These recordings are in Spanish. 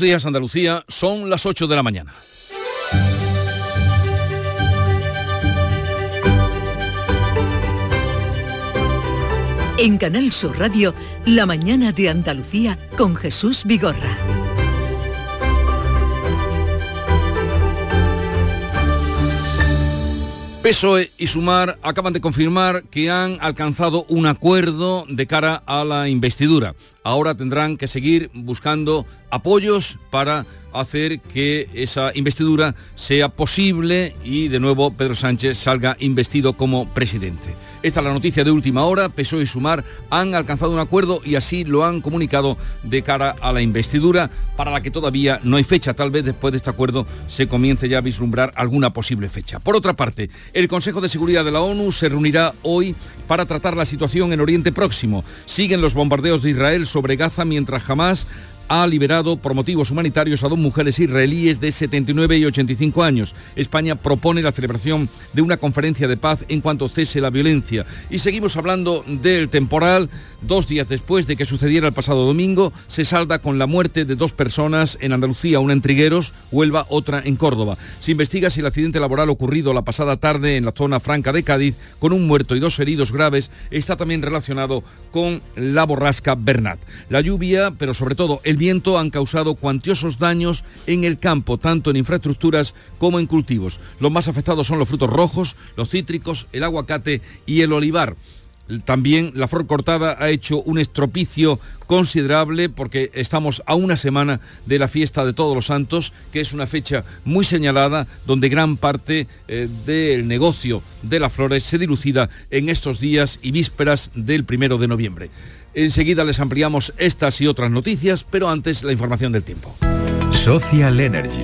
días Andalucía, son las 8 de la mañana. En Canal Sur Radio, La mañana de Andalucía con Jesús Vigorra. PSOE y Sumar acaban de confirmar que han alcanzado un acuerdo de cara a la investidura. Ahora tendrán que seguir buscando apoyos para hacer que esa investidura sea posible y de nuevo Pedro Sánchez salga investido como presidente. Esta es la noticia de última hora. PSOE y Sumar han alcanzado un acuerdo y así lo han comunicado de cara a la investidura para la que todavía no hay fecha. Tal vez después de este acuerdo se comience ya a vislumbrar alguna posible fecha. Por otra parte, el Consejo de Seguridad de la ONU se reunirá hoy para tratar la situación en Oriente Próximo. Siguen los bombardeos de Israel sobre Gaza mientras jamás ha liberado por motivos humanitarios a dos mujeres israelíes de 79 y 85 años. España propone la celebración de una conferencia de paz en cuanto cese la violencia. Y seguimos hablando del temporal. Dos días después de que sucediera el pasado domingo, se salda con la muerte de dos personas en Andalucía, una en Trigueros, Huelva, otra en Córdoba. Se investiga si el accidente laboral ocurrido la pasada tarde en la zona franca de Cádiz, con un muerto y dos heridos graves, está también relacionado con la borrasca Bernat. La lluvia, pero sobre todo el viento han causado cuantiosos daños en el campo, tanto en infraestructuras como en cultivos. Los más afectados son los frutos rojos, los cítricos, el aguacate y el olivar. También la flor cortada ha hecho un estropicio considerable porque estamos a una semana de la fiesta de Todos los Santos, que es una fecha muy señalada donde gran parte eh, del negocio de las flores se dilucida en estos días y vísperas del primero de noviembre. Enseguida les ampliamos estas y otras noticias, pero antes la información del tiempo. Social Energy.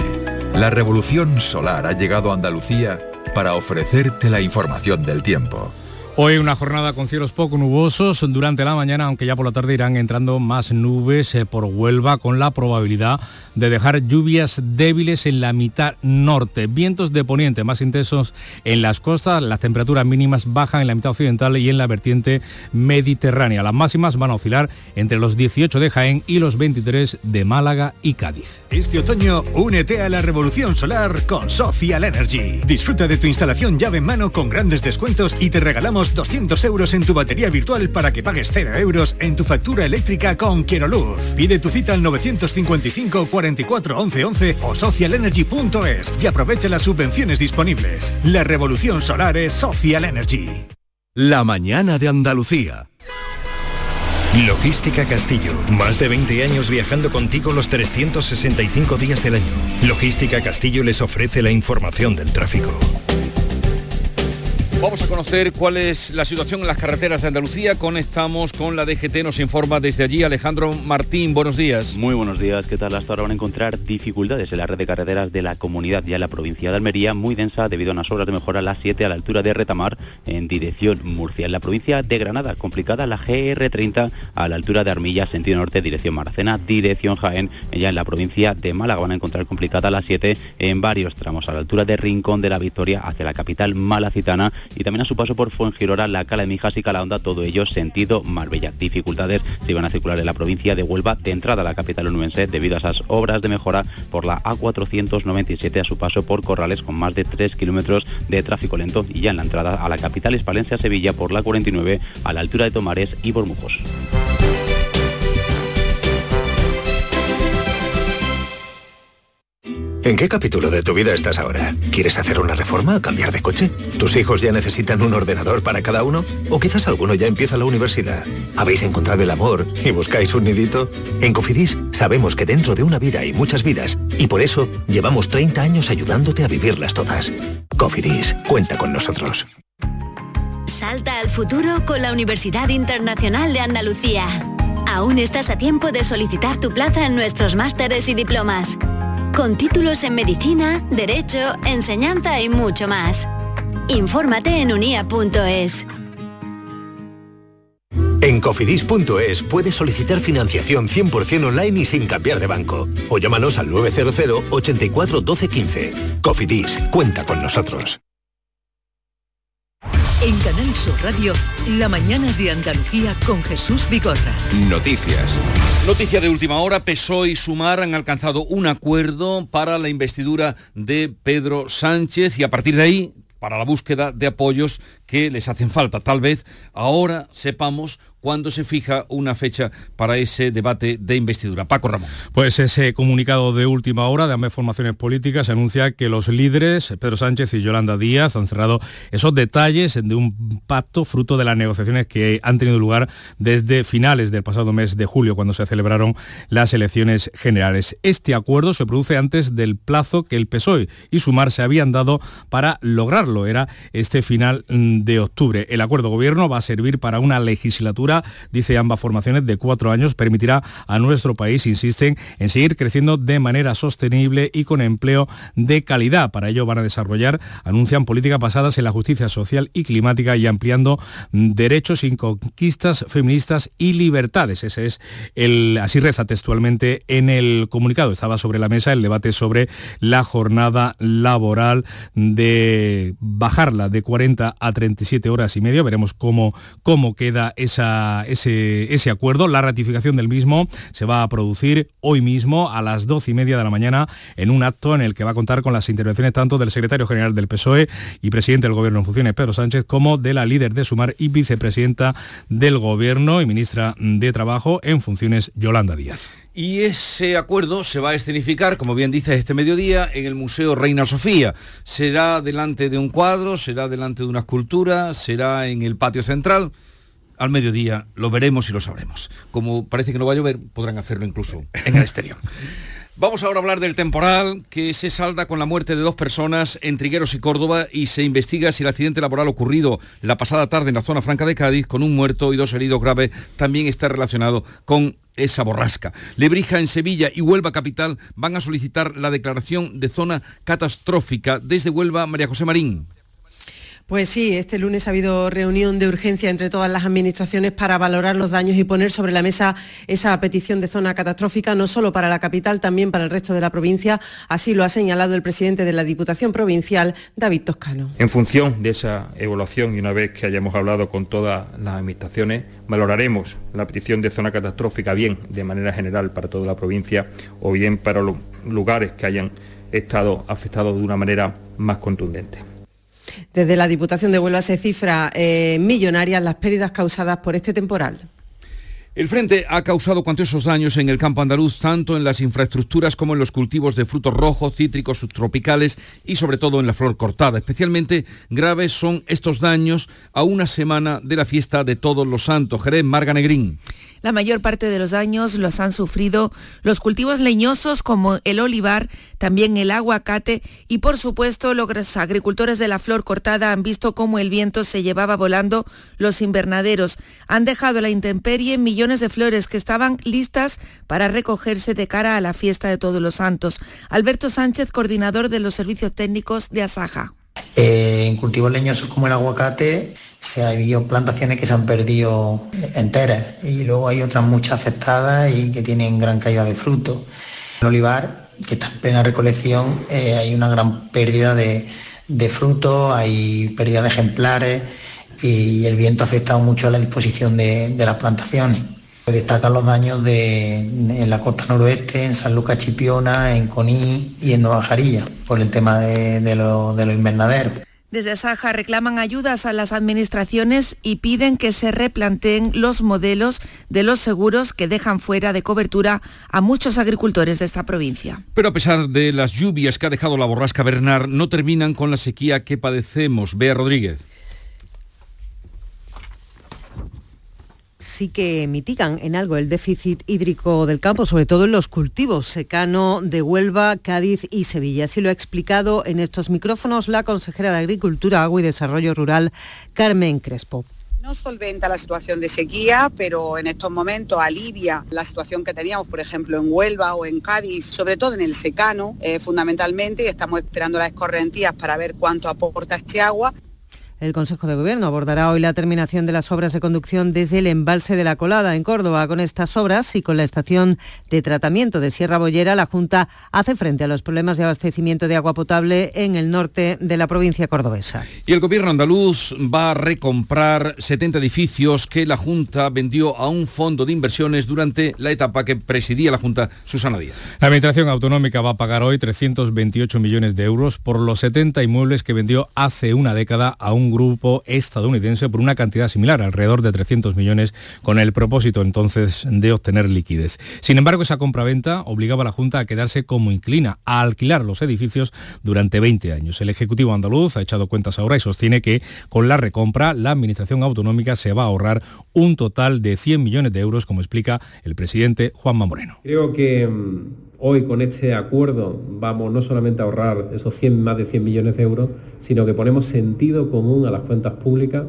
La revolución solar ha llegado a Andalucía para ofrecerte la información del tiempo. Hoy una jornada con cielos poco nubosos durante la mañana, aunque ya por la tarde irán entrando más nubes eh, por Huelva con la probabilidad de dejar lluvias débiles en la mitad norte. Vientos de poniente más intensos en las costas, las temperaturas mínimas bajan en la mitad occidental y en la vertiente mediterránea. Las máximas van a oscilar entre los 18 de Jaén y los 23 de Málaga y Cádiz. Este otoño únete a la revolución solar con Social Energy. Disfruta de tu instalación llave en mano con grandes descuentos y te regalamos 200 euros en tu batería virtual para que pagues 0 euros en tu factura eléctrica con Luz. Pide tu cita al 955 44 11 11 o socialenergy.es y aprovecha las subvenciones disponibles. La revolución solar es Social Energy. La mañana de Andalucía. Logística Castillo. Más de 20 años viajando contigo los 365 días del año. Logística Castillo les ofrece la información del tráfico. Vamos a conocer cuál es la situación en las carreteras de Andalucía. Conectamos con la DGT, nos informa desde allí Alejandro Martín. Buenos días. Muy buenos días. ¿Qué tal? Hasta ahora van a encontrar dificultades en la red de carreteras de la comunidad ya en la provincia de Almería, muy densa debido a unas obras de mejora a las 7 a la altura de Retamar en dirección Murcia. En la provincia de Granada, complicada la GR30 a la altura de Armilla, sentido norte, dirección Maracena, dirección Jaén. Ya en la provincia de Málaga van a encontrar complicada la 7 en varios tramos a la altura de Rincón de la Victoria hacia la capital malacitana y también a su paso por Fuengirola, La Cala de Mijas y Calahonda, todo ello sentido Marbella. Dificultades se iban a circular en la provincia de Huelva de entrada a la capital onubense debido a esas obras de mejora por la A497 a su paso por Corrales con más de 3 kilómetros de tráfico lento y ya en la entrada a la capital hispalense a Sevilla por la 49 a la altura de Tomares y Bormujos. ¿En qué capítulo de tu vida estás ahora? ¿Quieres hacer una reforma o cambiar de coche? ¿Tus hijos ya necesitan un ordenador para cada uno? ¿O quizás alguno ya empieza la universidad? ¿Habéis encontrado el amor y buscáis un nidito? En Cofidis sabemos que dentro de una vida hay muchas vidas y por eso llevamos 30 años ayudándote a vivirlas todas. Cofidis, cuenta con nosotros. Salta al futuro con la Universidad Internacional de Andalucía. Aún estás a tiempo de solicitar tu plaza en nuestros másteres y diplomas con títulos en medicina, derecho, enseñanza y mucho más. Infórmate en unia.es. En cofidis.es puedes solicitar financiación 100% online y sin cambiar de banco. O llámanos al 900 84 12 15. Cofidis, cuenta con nosotros. En Canal Sur Radio, la mañana de Andalucía con Jesús Vigorra. Noticias. Noticia de última hora, PSOE y Sumar han alcanzado un acuerdo para la investidura de Pedro Sánchez y a partir de ahí para la búsqueda de apoyos que les hacen falta. Tal vez ahora sepamos cuándo se fija una fecha para ese debate de investidura. Paco Ramón. Pues ese comunicado de última hora de ambas formaciones políticas anuncia que los líderes, Pedro Sánchez y Yolanda Díaz, han cerrado esos detalles de un pacto fruto de las negociaciones que han tenido lugar desde finales del pasado mes de julio, cuando se celebraron las elecciones generales. Este acuerdo se produce antes del plazo que el PSOE y Sumar se habían dado para lograrlo. Era este final mm, de octubre. El acuerdo gobierno va a servir para una legislatura dice ambas formaciones, de cuatro años, permitirá a nuestro país, insisten, en seguir creciendo de manera sostenible y con empleo de calidad. Para ello van a desarrollar, anuncian políticas basadas en la justicia social y climática y ampliando derechos sin conquistas feministas y libertades. Ese es el, así reza textualmente en el comunicado. Estaba sobre la mesa el debate sobre la jornada laboral de bajarla de 40 a 37 horas y media. Veremos cómo, cómo queda esa ese, ese acuerdo. La ratificación del mismo se va a producir hoy mismo a las doce y media de la mañana en un acto en el que va a contar con las intervenciones tanto del secretario general del PSOE y presidente del Gobierno en funciones, Pedro Sánchez, como de la líder de Sumar y vicepresidenta del Gobierno y ministra de Trabajo en funciones, Yolanda Díaz. Y ese acuerdo se va a escenificar, como bien dice este mediodía, en el Museo Reina Sofía. Será delante de un cuadro, será delante de una escultura, será en el patio central al mediodía lo veremos y lo sabremos. Como parece que no va a llover, podrán hacerlo incluso en el exterior. Vamos ahora a hablar del temporal que se salda con la muerte de dos personas en Trigueros y Córdoba y se investiga si el accidente laboral ocurrido la pasada tarde en la zona franca de Cádiz con un muerto y dos heridos graves también está relacionado con esa borrasca. Lebrija en Sevilla y Huelva Capital van a solicitar la declaración de zona catastrófica. Desde Huelva, María José Marín. Pues sí, este lunes ha habido reunión de urgencia entre todas las administraciones para valorar los daños y poner sobre la mesa esa petición de zona catastrófica, no solo para la capital, también para el resto de la provincia. Así lo ha señalado el presidente de la Diputación Provincial, David Toscano. En función de esa evaluación y una vez que hayamos hablado con todas las administraciones, valoraremos la petición de zona catastrófica bien de manera general para toda la provincia o bien para los lugares que hayan estado afectados de una manera más contundente. Desde la Diputación de Huelva se cifra eh, millonarias las pérdidas causadas por este temporal. El frente ha causado cuantiosos daños en el campo andaluz, tanto en las infraestructuras como en los cultivos de frutos rojos, cítricos, subtropicales y sobre todo en la flor cortada. Especialmente graves son estos daños a una semana de la fiesta de Todos los Santos. Jerez Marga Negrín. La mayor parte de los daños los han sufrido los cultivos leñosos como el olivar, también el aguacate y por supuesto los agricultores de la flor cortada han visto cómo el viento se llevaba volando los invernaderos. Han dejado la intemperie millones de flores que estaban listas para recogerse de cara a la fiesta de todos los santos. Alberto Sánchez, coordinador de los servicios técnicos de Asaja. Eh, en cultivos leñosos como el aguacate se ha habido plantaciones que se han perdido enteras y luego hay otras muchas afectadas y que tienen gran caída de fruto. El olivar, que está en plena recolección, eh, hay una gran pérdida de, de frutos, hay pérdida de ejemplares y el viento ha afectado mucho a la disposición de, las plantaciones. Destacan los daños en la costa noroeste, en San Lucas Chipiona, en Coní y en Nueva Jarilla, por el tema de, de los invernaderos. Desde Saja reclaman ayudas a las administraciones y piden que se replanteen los modelos de los seguros que dejan fuera de cobertura a muchos agricultores de esta provincia. Pero a pesar de las lluvias que ha dejado la borrasca Bernard, no terminan con la sequía que padecemos. Bea Rodríguez. Sí que mitigan en algo el déficit hídrico del campo, sobre todo en los cultivos secano de Huelva, Cádiz y Sevilla. Así lo ha explicado en estos micrófonos la consejera de Agricultura, Agua y Desarrollo Rural, Carmen Crespo no solventa la situación de sequía, pero en estos momentos alivia la situación que teníamos, por ejemplo, en Huelva o en Cádiz, sobre todo en el secano, eh, fundamentalmente, y estamos esperando las escorrentías para ver cuánto aporta este agua. El Consejo de Gobierno abordará hoy la terminación de las obras de conducción desde el embalse de la Colada en Córdoba. Con estas obras y con la estación de tratamiento de Sierra Bollera, la Junta hace frente a los problemas de abastecimiento de agua potable en el norte de la provincia cordobesa. Y el Gobierno andaluz va a recomprar 70 edificios que la Junta vendió a un fondo de inversiones durante la etapa que presidía la Junta Susana Díaz. La Administración Autonómica va a pagar hoy 328 millones de euros por los 70 inmuebles que vendió hace una década a un grupo estadounidense por una cantidad similar, alrededor de 300 millones, con el propósito entonces de obtener liquidez. Sin embargo, esa compraventa obligaba a la Junta a quedarse como inclina, a alquilar los edificios durante 20 años. El Ejecutivo andaluz ha echado cuentas ahora y sostiene que con la recompra la Administración Autonómica se va a ahorrar un total de 100 millones de euros, como explica el presidente Juanma Moreno. Creo que mm, hoy con este acuerdo vamos no solamente a ahorrar esos 100, más de 100 millones de euros, sino que ponemos sentido común a las cuentas públicas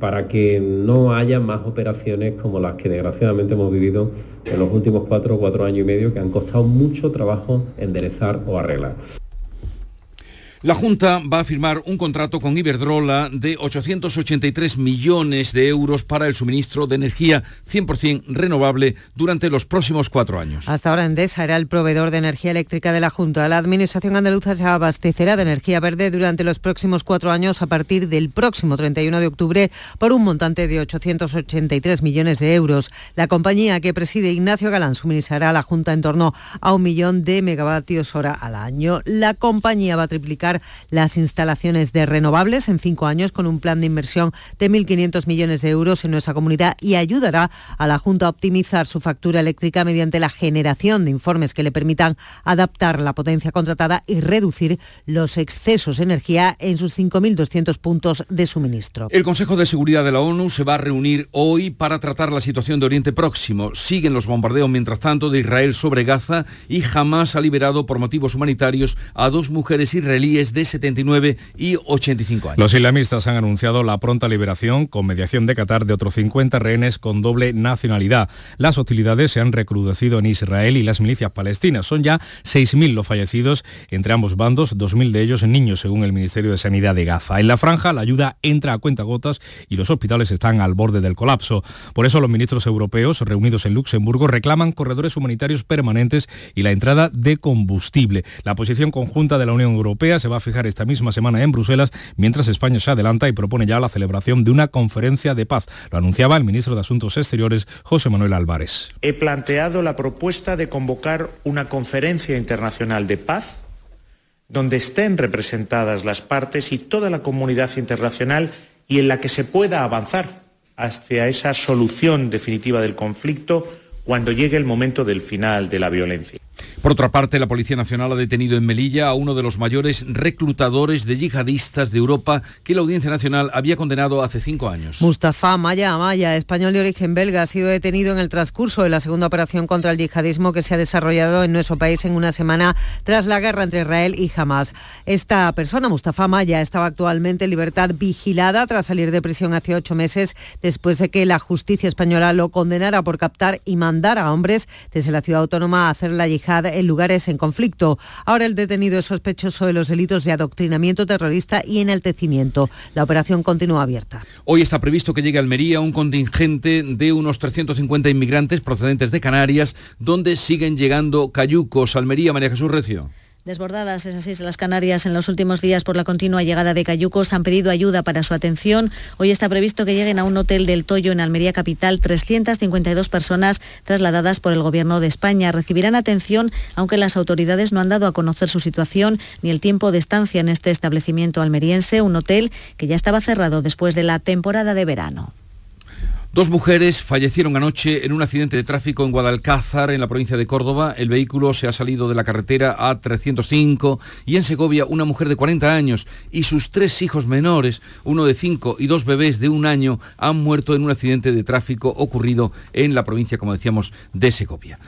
para que no haya más operaciones como las que desgraciadamente hemos vivido en los últimos cuatro o cuatro años y medio que han costado mucho trabajo enderezar o arreglar. La Junta va a firmar un contrato con Iberdrola de 883 millones de euros para el suministro de energía 100% renovable durante los próximos cuatro años. Hasta ahora Endesa era el proveedor de energía eléctrica de la Junta. La Administración andaluza se abastecerá de energía verde durante los próximos cuatro años a partir del próximo 31 de octubre por un montante de 883 millones de euros. La compañía que preside Ignacio Galán suministrará a la Junta en torno a un millón de megavatios hora al año. La compañía va a triplicar las instalaciones de renovables en cinco años con un plan de inversión de 1.500 millones de euros en nuestra comunidad y ayudará a la Junta a optimizar su factura eléctrica mediante la generación de informes que le permitan adaptar la potencia contratada y reducir los excesos de energía en sus 5.200 puntos de suministro. El Consejo de Seguridad de la ONU se va a reunir hoy para tratar la situación de Oriente Próximo. Siguen los bombardeos, mientras tanto, de Israel sobre Gaza y jamás ha liberado por motivos humanitarios a dos mujeres israelíes de 79 y 85 años. Los islamistas han anunciado la pronta liberación con mediación de Qatar de otros 50 rehenes con doble nacionalidad. Las hostilidades se han recrudecido en Israel y las milicias palestinas. Son ya 6.000 los fallecidos entre ambos bandos, 2.000 de ellos niños, según el Ministerio de Sanidad de Gaza. En la franja, la ayuda entra a cuentagotas y los hospitales están al borde del colapso. Por eso los ministros europeos reunidos en Luxemburgo reclaman corredores humanitarios permanentes y la entrada de combustible. La posición conjunta de la Unión Europea se va a fijar esta misma semana en Bruselas, mientras España se adelanta y propone ya la celebración de una conferencia de paz. Lo anunciaba el ministro de Asuntos Exteriores, José Manuel Álvarez. He planteado la propuesta de convocar una conferencia internacional de paz donde estén representadas las partes y toda la comunidad internacional y en la que se pueda avanzar hacia esa solución definitiva del conflicto cuando llegue el momento del final de la violencia. Por otra parte, la Policía Nacional ha detenido en Melilla a uno de los mayores reclutadores de yihadistas de Europa que la Audiencia Nacional había condenado hace cinco años. Mustafa Maya Amaya, español de origen belga, ha sido detenido en el transcurso de la segunda operación contra el yihadismo que se ha desarrollado en nuestro país en una semana tras la guerra entre Israel y Hamas. Esta persona, Mustafa Maya, estaba actualmente en libertad vigilada tras salir de prisión hace ocho meses después de que la justicia española lo condenara por captar y mandar a hombres desde la ciudad autónoma a hacer la yihad en lugares en conflicto. Ahora el detenido es sospechoso de los delitos de adoctrinamiento terrorista y enaltecimiento. La operación continúa abierta. Hoy está previsto que llegue a Almería un contingente de unos 350 inmigrantes procedentes de Canarias, donde siguen llegando cayucos. Almería, María Jesús Recio. Desbordadas esas islas Canarias en los últimos días por la continua llegada de cayucos han pedido ayuda para su atención. Hoy está previsto que lleguen a un hotel del Toyo en Almería Capital 352 personas trasladadas por el Gobierno de España. Recibirán atención aunque las autoridades no han dado a conocer su situación ni el tiempo de estancia en este establecimiento almeriense, un hotel que ya estaba cerrado después de la temporada de verano. Dos mujeres fallecieron anoche en un accidente de tráfico en Guadalcázar, en la provincia de Córdoba. El vehículo se ha salido de la carretera A305 y en Segovia una mujer de 40 años y sus tres hijos menores, uno de 5 y dos bebés de un año, han muerto en un accidente de tráfico ocurrido en la provincia, como decíamos, de Segovia.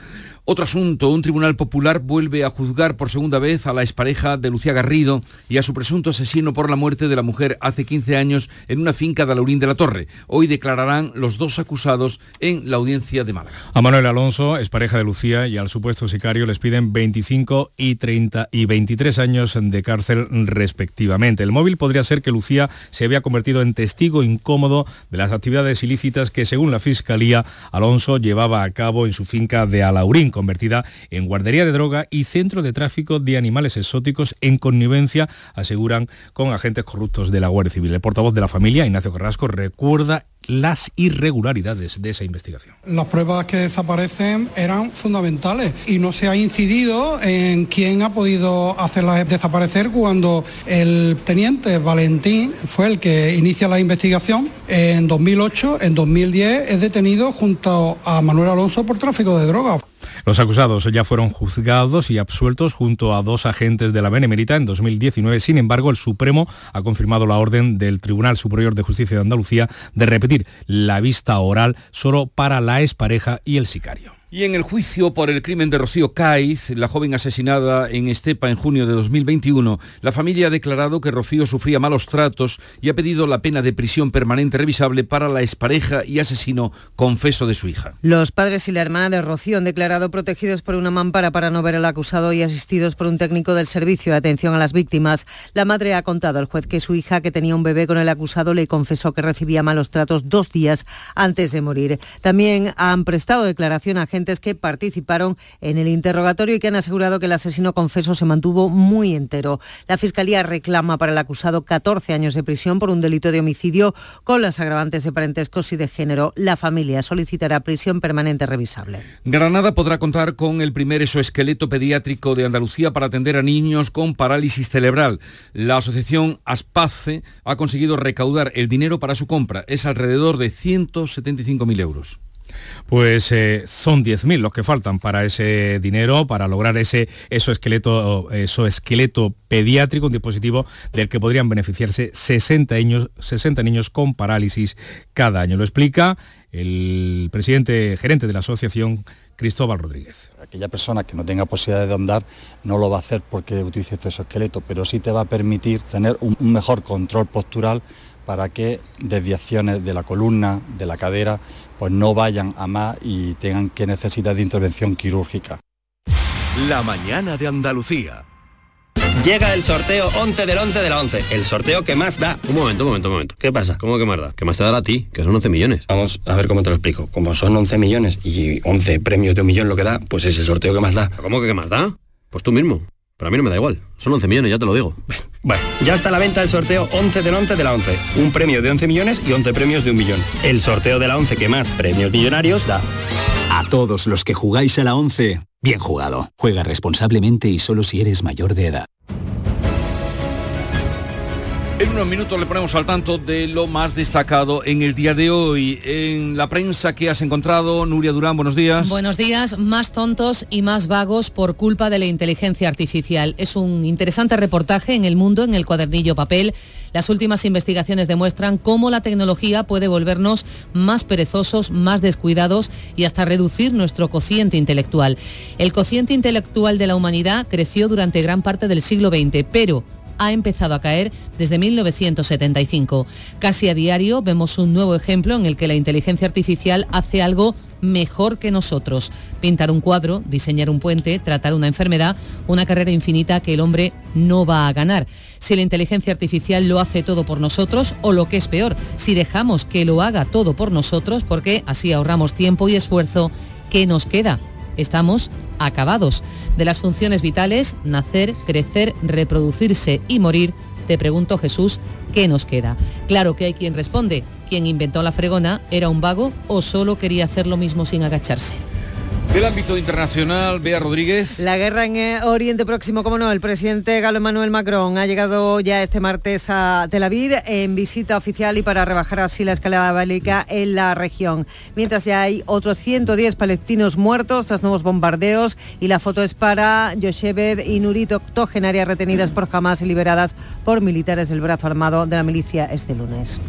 Otro asunto, un tribunal popular vuelve a juzgar por segunda vez a la expareja de Lucía Garrido y a su presunto asesino por la muerte de la mujer hace 15 años en una finca de Alaurín de la Torre. Hoy declararán los dos acusados en la audiencia de Málaga. A Manuel Alonso, expareja de Lucía, y al supuesto sicario les piden 25 y 30 y 23 años de cárcel respectivamente. El móvil podría ser que Lucía se había convertido en testigo incómodo de las actividades ilícitas que, según la Fiscalía, Alonso llevaba a cabo en su finca de Alaurín convertida en guardería de droga y centro de tráfico de animales exóticos en connivencia, aseguran, con agentes corruptos de la Guardia Civil. El portavoz de la familia, Ignacio Carrasco, recuerda las irregularidades de esa investigación. Las pruebas que desaparecen eran fundamentales y no se ha incidido en quién ha podido hacerlas desaparecer cuando el teniente Valentín fue el que inicia la investigación en 2008, en 2010 es detenido junto a Manuel Alonso por tráfico de drogas. Los acusados ya fueron juzgados y absueltos junto a dos agentes de la Benemérita en 2019. Sin embargo, el Supremo ha confirmado la orden del Tribunal Superior de Justicia de Andalucía de repetir la vista oral solo para la expareja y el sicario. Y en el juicio por el crimen de Rocío Caiz, la joven asesinada en Estepa en junio de 2021, la familia ha declarado que Rocío sufría malos tratos y ha pedido la pena de prisión permanente revisable para la expareja y asesino confeso de su hija. Los padres y la hermana de Rocío han declarado protegidos por una mampara para no ver al acusado y asistidos por un técnico del servicio de atención a las víctimas. La madre ha contado al juez que su hija, que tenía un bebé con el acusado, le confesó que recibía malos tratos dos días antes de morir. También han prestado declaración a gente que participaron en el interrogatorio y que han asegurado que el asesino confeso se mantuvo muy entero. La Fiscalía reclama para el acusado 14 años de prisión por un delito de homicidio con las agravantes de parentescos y de género. La familia solicitará prisión permanente revisable. Granada podrá contar con el primer exoesqueleto pediátrico de Andalucía para atender a niños con parálisis cerebral. La asociación Aspace ha conseguido recaudar el dinero para su compra. Es alrededor de 175.000 euros. Pues eh, son 10.000 los que faltan para ese dinero, para lograr ese esqueleto pediátrico, un dispositivo del que podrían beneficiarse 60 niños, 60 niños con parálisis cada año. Lo explica el presidente gerente de la asociación, Cristóbal Rodríguez. Aquella persona que no tenga posibilidad de andar no lo va a hacer porque utilice este exoesqueleto, pero sí te va a permitir tener un mejor control postural para que desviaciones de la columna, de la cadera, pues no vayan a más y tengan que necesitar de intervención quirúrgica. La mañana de Andalucía. Llega el sorteo 11 del 11 de la 11, el sorteo que más da. Un momento, un momento, un momento. ¿Qué pasa? ¿Cómo que más da? ¿Qué más te dará a ti? Que son 11 millones. Vamos a ver cómo te lo explico. Como son 11 millones y 11 premios de un millón lo que da, pues es el sorteo que más da. ¿Cómo que qué más da? Pues tú mismo. Pero a mí no me da igual. Son 11 millones, ya te lo digo. Bueno, ya está a la venta el sorteo 11 del 11 de la 11. Un premio de 11 millones y 11 premios de un millón. El sorteo de la 11 que más premios millonarios da. A todos los que jugáis a la 11, bien jugado. Juega responsablemente y solo si eres mayor de edad. En unos minutos le ponemos al tanto de lo más destacado en el día de hoy. En la prensa que has encontrado, Nuria Durán, buenos días. Buenos días, más tontos y más vagos por culpa de la inteligencia artificial. Es un interesante reportaje en El Mundo, en el cuadernillo papel. Las últimas investigaciones demuestran cómo la tecnología puede volvernos más perezosos, más descuidados y hasta reducir nuestro cociente intelectual. El cociente intelectual de la humanidad creció durante gran parte del siglo XX, pero ha empezado a caer desde 1975. Casi a diario vemos un nuevo ejemplo en el que la inteligencia artificial hace algo mejor que nosotros. Pintar un cuadro, diseñar un puente, tratar una enfermedad, una carrera infinita que el hombre no va a ganar. Si la inteligencia artificial lo hace todo por nosotros o lo que es peor, si dejamos que lo haga todo por nosotros porque así ahorramos tiempo y esfuerzo, ¿qué nos queda? Estamos acabados. De las funciones vitales, nacer, crecer, reproducirse y morir, te pregunto Jesús, ¿qué nos queda? Claro que hay quien responde, quien inventó la fregona era un vago o solo quería hacer lo mismo sin agacharse. Del ámbito internacional, Bea Rodríguez. La guerra en eh, Oriente Próximo, como no, el presidente Galo Emmanuel Macron ha llegado ya este martes a Tel Aviv en visita oficial y para rebajar así la escalada bélica en la región. Mientras ya hay otros 110 palestinos muertos tras nuevos bombardeos y la foto es para Yosheved y Nurito, octogenarias retenidas por Hamas y liberadas por militares del brazo armado de la milicia este lunes.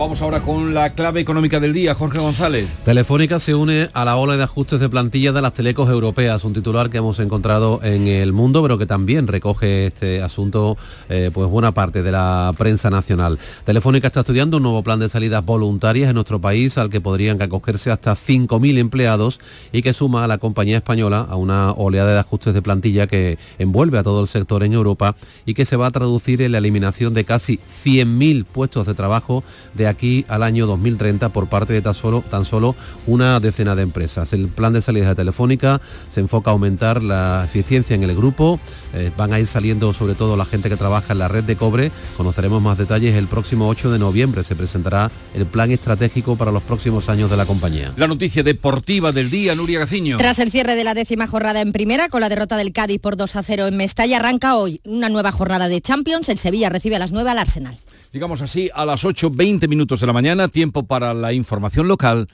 Vamos ahora con la clave económica del día, Jorge González. Telefónica se une a la ola de ajustes de plantilla de las telecos europeas, un titular que hemos encontrado en el mundo, pero que también recoge este asunto eh, pues buena parte de la prensa nacional. Telefónica está estudiando un nuevo plan de salidas voluntarias en nuestro país al que podrían acogerse hasta 5.000 empleados y que suma a la compañía española a una oleada de ajustes de plantilla que envuelve a todo el sector en Europa y que se va a traducir en la eliminación de casi 100.000 puestos de trabajo de aquí al año 2030 por parte de tan solo, tan solo una decena de empresas. El plan de salida de Telefónica se enfoca a aumentar la eficiencia en el grupo. Eh, van a ir saliendo sobre todo la gente que trabaja en la red de cobre. Conoceremos más detalles el próximo 8 de noviembre. Se presentará el plan estratégico para los próximos años de la compañía. La noticia deportiva del día, Nuria Gaciño. Tras el cierre de la décima jornada en primera, con la derrota del Cádiz por 2 a 0 en Mestalla, arranca hoy una nueva jornada de Champions. El Sevilla recibe a las 9 al Arsenal. Llegamos así a las 8.20 minutos de la mañana, tiempo para la información local.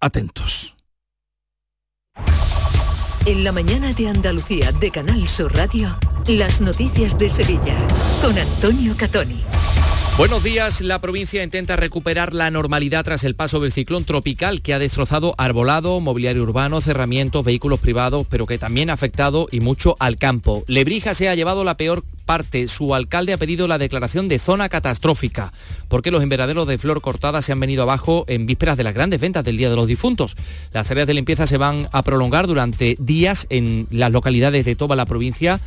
Atentos. En la mañana de Andalucía de Canal Sur Radio, las noticias de Sevilla con Antonio Catoni. Buenos días. La provincia intenta recuperar la normalidad tras el paso del ciclón tropical que ha destrozado arbolado, mobiliario urbano, cerramientos, vehículos privados, pero que también ha afectado y mucho al campo. Lebrija se ha llevado la peor parte. Su alcalde ha pedido la declaración de zona catastrófica, porque los invernaderos de flor cortada se han venido abajo en vísperas de las grandes ventas del Día de los Difuntos. Las tareas de limpieza se van a prolongar durante días en las localidades de toda la provincia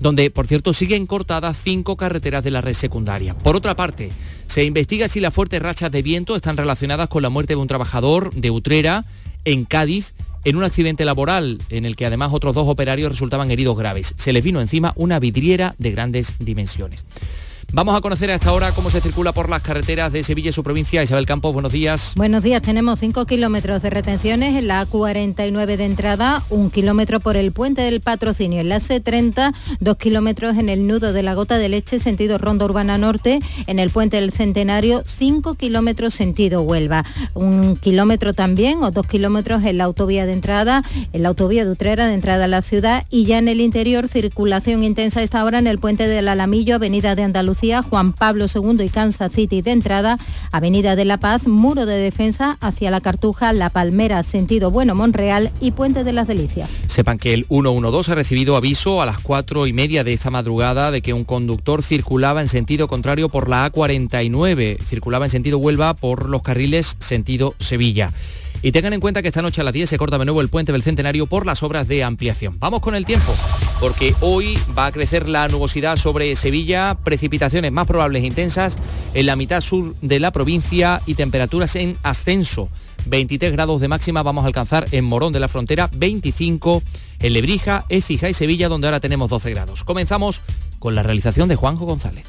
donde, por cierto, siguen cortadas cinco carreteras de la red secundaria. Por otra parte, se investiga si las fuertes rachas de viento están relacionadas con la muerte de un trabajador de Utrera en Cádiz en un accidente laboral en el que además otros dos operarios resultaban heridos graves. Se les vino encima una vidriera de grandes dimensiones. Vamos a conocer a esta hora cómo se circula por las carreteras de Sevilla y su provincia. Isabel Campos, buenos días. Buenos días, tenemos 5 kilómetros de retenciones en la A49 de entrada, un kilómetro por el puente del patrocinio en la C30, dos kilómetros en el nudo de la gota de leche sentido Ronda Urbana Norte, en el puente del Centenario, 5 kilómetros sentido Huelva, un kilómetro también o dos kilómetros en la autovía de entrada, en la autovía de Utrera de entrada a la ciudad y ya en el interior circulación intensa a esta hora en el puente del Alamillo, Avenida de Andalucía Juan Pablo II y Kansas City de entrada, Avenida de la Paz, Muro de Defensa hacia la Cartuja, La Palmera, sentido Bueno Monreal y Puente de las Delicias. Sepan que el 112 ha recibido aviso a las cuatro y media de esta madrugada de que un conductor circulaba en sentido contrario por la A49, circulaba en sentido Huelva por los carriles sentido Sevilla. Y tengan en cuenta que esta noche a las 10 se corta de nuevo el puente del Centenario por las obras de ampliación. Vamos con el tiempo, porque hoy va a crecer la nubosidad sobre Sevilla, precipitaciones más probables e intensas en la mitad sur de la provincia y temperaturas en ascenso. 23 grados de máxima vamos a alcanzar en Morón de la Frontera, 25 en Lebrija, Écija y Sevilla, donde ahora tenemos 12 grados. Comenzamos con la realización de Juanjo González.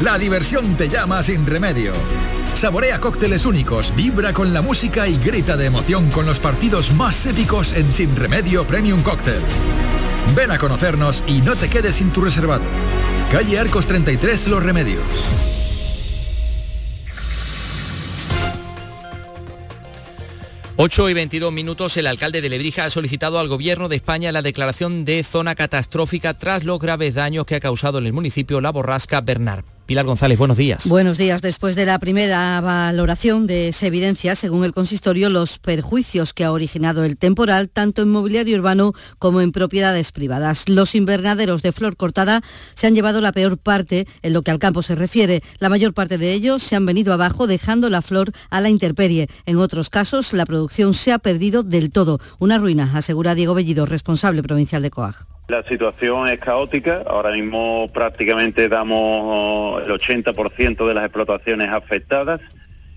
La diversión te llama sin remedio. Saborea cócteles únicos, vibra con la música y grita de emoción con los partidos más épicos en Sin Remedio Premium Cóctel. Ven a conocernos y no te quedes sin tu reservado. Calle Arcos 33 Los Remedios. 8 y 22 minutos, el alcalde de Lebrija ha solicitado al Gobierno de España la declaración de zona catastrófica tras los graves daños que ha causado en el municipio la borrasca Bernard. Pilar González, buenos días. Buenos días. Después de la primera valoración de se evidencia, según el consistorio, los perjuicios que ha originado el temporal, tanto en mobiliario urbano como en propiedades privadas. Los invernaderos de flor cortada se han llevado la peor parte en lo que al campo se refiere. La mayor parte de ellos se han venido abajo dejando la flor a la intemperie. En otros casos, la producción se ha perdido del todo. Una ruina, asegura Diego Bellido, responsable provincial de COAG. La situación es caótica, ahora mismo prácticamente damos el 80% de las explotaciones afectadas.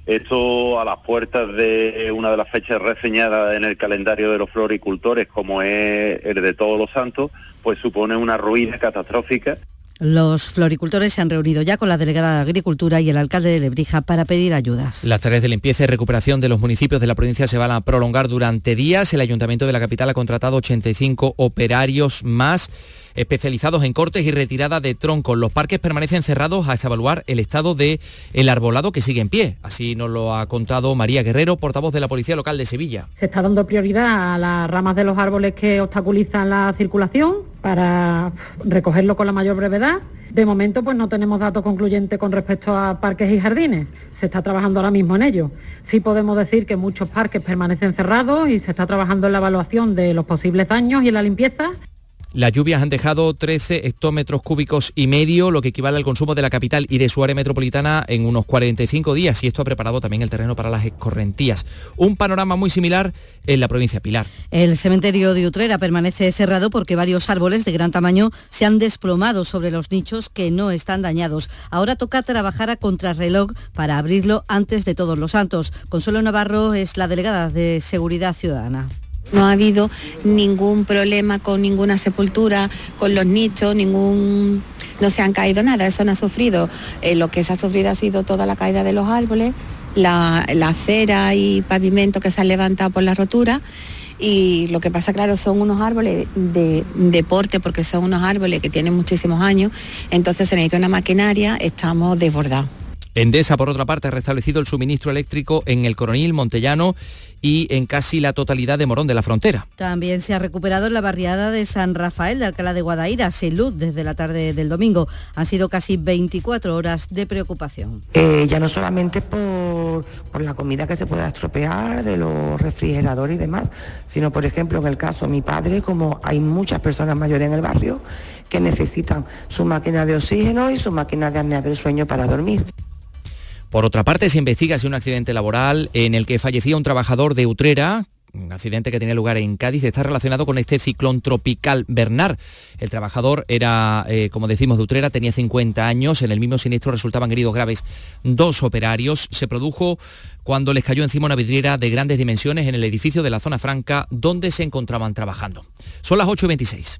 Esto a las puertas de una de las fechas reseñadas en el calendario de los floricultores, como es el de Todos los Santos, pues supone una ruina catastrófica. Los floricultores se han reunido ya con la delegada de Agricultura y el alcalde de Lebrija para pedir ayudas. Las tareas de limpieza y recuperación de los municipios de la provincia se van a prolongar durante días. El ayuntamiento de la capital ha contratado 85 operarios más especializados en cortes y retirada de troncos. Los parques permanecen cerrados hasta evaluar el estado del el arbolado que sigue en pie. Así nos lo ha contado María Guerrero, portavoz de la Policía Local de Sevilla. Se está dando prioridad a las ramas de los árboles que obstaculizan la circulación para recogerlo con la mayor brevedad. De momento pues no tenemos datos concluyentes con respecto a parques y jardines. Se está trabajando ahora mismo en ello. Sí podemos decir que muchos parques permanecen cerrados y se está trabajando en la evaluación de los posibles daños y en la limpieza las lluvias han dejado 13 hectómetros cúbicos y medio, lo que equivale al consumo de la capital y de su área metropolitana en unos 45 días y esto ha preparado también el terreno para las escorrentías. Un panorama muy similar en la provincia de Pilar. El cementerio de Utrera permanece cerrado porque varios árboles de gran tamaño se han desplomado sobre los nichos que no están dañados. Ahora toca trabajar a contrarreloj para abrirlo antes de todos los santos. Consuelo Navarro es la delegada de Seguridad Ciudadana. No ha habido ningún problema con ninguna sepultura, con los nichos, ningún no se han caído nada, eso no ha sufrido. Eh, lo que se ha sufrido ha sido toda la caída de los árboles, la, acera y pavimento que se ha levantado por la rotura. Y lo que pasa, claro, son unos árboles de, deporte, porque son unos árboles que tienen muchísimos años, entonces se necesita una maquinaria, estamos desbordados. Endesa, por otra parte, ha restablecido el suministro eléctrico en el Coronil, Montellano y en casi la totalidad de Morón de la Frontera. También se ha recuperado en la barriada de San Rafael de Alcalá de Guadaira, sin luz desde la tarde del domingo. Han sido casi 24 horas de preocupación. Eh, ya no solamente por, por, la comida que se pueda estropear, de los refrigeradores y demás, sino por ejemplo en el caso de mi padre, como hay muchas personas mayores en el barrio que necesitan su máquina de oxígeno y su máquina de apnea del sueño para dormir. Por otra parte, se investiga si un accidente laboral en el que fallecía un trabajador de Utrera, un accidente que tenía lugar en Cádiz está relacionado con este ciclón tropical Bernard. El trabajador era, eh, como decimos, de Utrera, tenía 50 años. En el mismo siniestro resultaban heridos graves dos operarios. Se produjo cuando les cayó encima una vidriera de grandes dimensiones en el edificio de la zona franca donde se encontraban trabajando. Son las 8.26.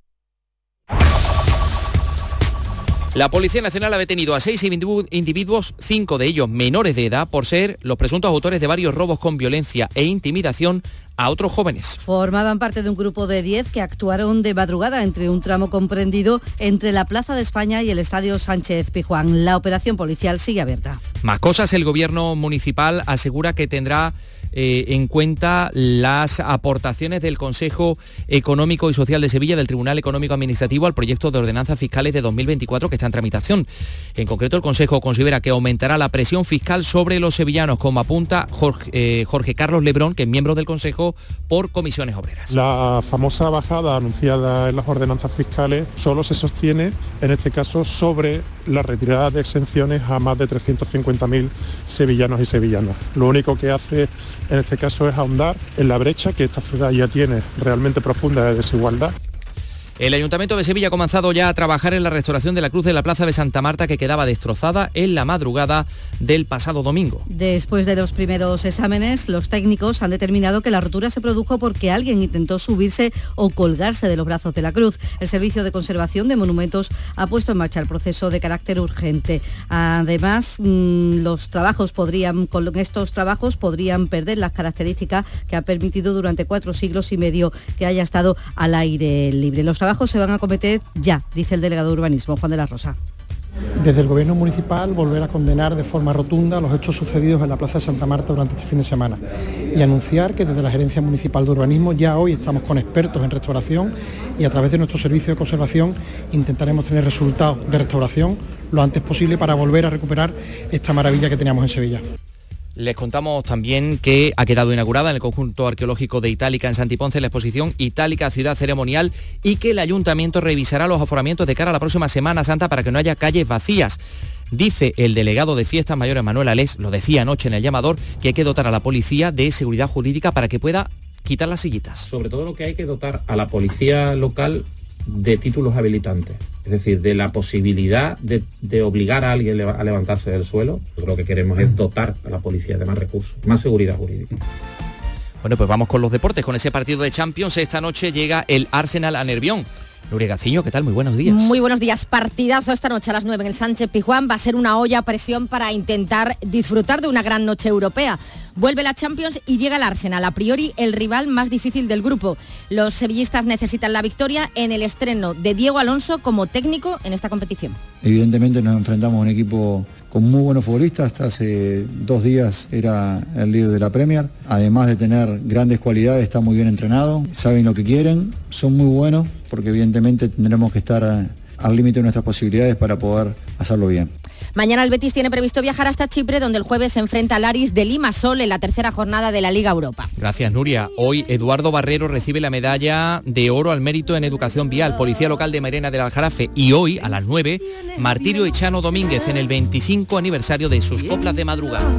La Policía Nacional ha detenido a seis individuos, cinco de ellos menores de edad, por ser los presuntos autores de varios robos con violencia e intimidación a otros jóvenes. Formaban parte de un grupo de 10 que actuaron de madrugada entre un tramo comprendido entre la Plaza de España y el Estadio Sánchez Pijuán. La operación policial sigue abierta. Más cosas, el gobierno municipal asegura que tendrá eh, en cuenta las aportaciones del Consejo Económico y Social de Sevilla del Tribunal Económico Administrativo al proyecto de ordenanzas fiscales de 2024 que está en tramitación. En concreto, el Consejo considera que aumentará la presión fiscal sobre los sevillanos, como apunta Jorge, eh, Jorge Carlos Lebrón, que es miembro del Consejo por comisiones obreras. La famosa bajada anunciada en las ordenanzas fiscales solo se sostiene, en este caso, sobre la retirada de exenciones a más de 350.000 sevillanos y sevillanas. Lo único que hace en este caso es ahondar en la brecha que esta ciudad ya tiene realmente profunda de desigualdad. El Ayuntamiento de Sevilla ha comenzado ya a trabajar en la restauración de la cruz de la Plaza de Santa Marta que quedaba destrozada en la madrugada del pasado domingo. Después de los primeros exámenes, los técnicos han determinado que la rotura se produjo porque alguien intentó subirse o colgarse de los brazos de la cruz. El Servicio de Conservación de Monumentos ha puesto en marcha el proceso de carácter urgente. Además, mm, los trabajos podrían, con estos trabajos podrían perder las características que ha permitido durante cuatro siglos y medio que haya estado al aire libre. Se van a cometer ya, dice el delegado de urbanismo, Juan de la Rosa. Desde el Gobierno Municipal volver a condenar de forma rotunda los hechos sucedidos en la Plaza de Santa Marta durante este fin de semana y anunciar que desde la Gerencia Municipal de Urbanismo ya hoy estamos con expertos en restauración y a través de nuestro servicio de conservación intentaremos tener resultados de restauración lo antes posible para volver a recuperar esta maravilla que teníamos en Sevilla. Les contamos también que ha quedado inaugurada en el conjunto arqueológico de Itálica en Santiponce la exposición Itálica Ciudad Ceremonial y que el ayuntamiento revisará los aforamientos de cara a la próxima Semana Santa para que no haya calles vacías. Dice el delegado de Fiestas Mayores Manuel Alés, lo decía anoche en el llamador, que hay que dotar a la policía de seguridad jurídica para que pueda quitar las sillitas. Sobre todo lo que hay que dotar a la policía local de títulos habilitantes, es decir, de la posibilidad de, obligar a alguien a levantarse del suelo. Lo que queremos es dotar a la policía de más recursos, más seguridad jurídica. Bueno, pues vamos con los deportes, con ese partido de Champions. Esta noche llega el Arsenal a Nervión. Nuria Gaciño, ¿qué tal? Muy buenos días. Muy buenos días. Partidazo esta noche a las 9 en el Sánchez Pijuán. Va a ser una olla a presión para intentar disfrutar de una gran noche europea. Vuelve la Champions y llega el Arsenal, a priori el rival más difícil del grupo. Los sevillistas necesitan la victoria en el estreno de Diego Alonso como técnico en esta competición. Evidentemente nos enfrentamos a un equipo con muy buenos futbolistas, hasta hace dos días era el líder de la Premier, además de tener grandes cualidades, está muy bien entrenado, saben lo que quieren, son muy buenos, porque evidentemente tendremos que estar al límite de nuestras posibilidades para poder hacerlo bien. Mañana el Betis tiene previsto viajar hasta Chipre, donde el jueves se enfrenta al Aris de Lima Sol en la tercera jornada de la Liga Europa. Gracias, Nuria. Hoy Eduardo Barrero recibe la medalla de oro al mérito en educación vial, policía local de Marena del Aljarafe. Y hoy, a las 9, Martirio Echano Domínguez en el 25 aniversario de sus coplas de madrugada.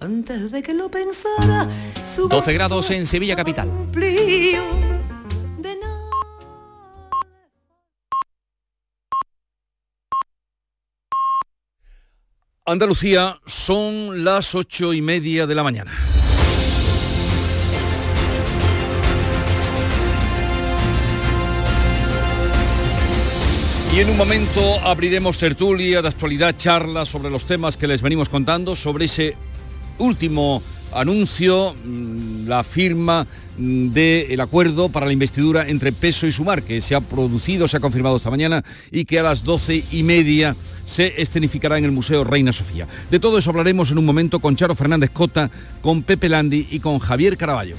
Antes de que lo pensara, 12 grados en Sevilla capital. Andalucía son las ocho y media de la mañana. Y en un momento abriremos tertulia de actualidad, charla sobre los temas que les venimos contando, sobre ese último anuncio, mm, la firma mm, del acuerdo para la investidura entre Peso y Sumar, que se ha producido, se ha confirmado esta mañana y que a las doce y media se escenificará en el Museo Reina Sofía. De todo eso hablaremos en un momento con Charo Fernández Cota, con Pepe Landi y con Javier Caraballo.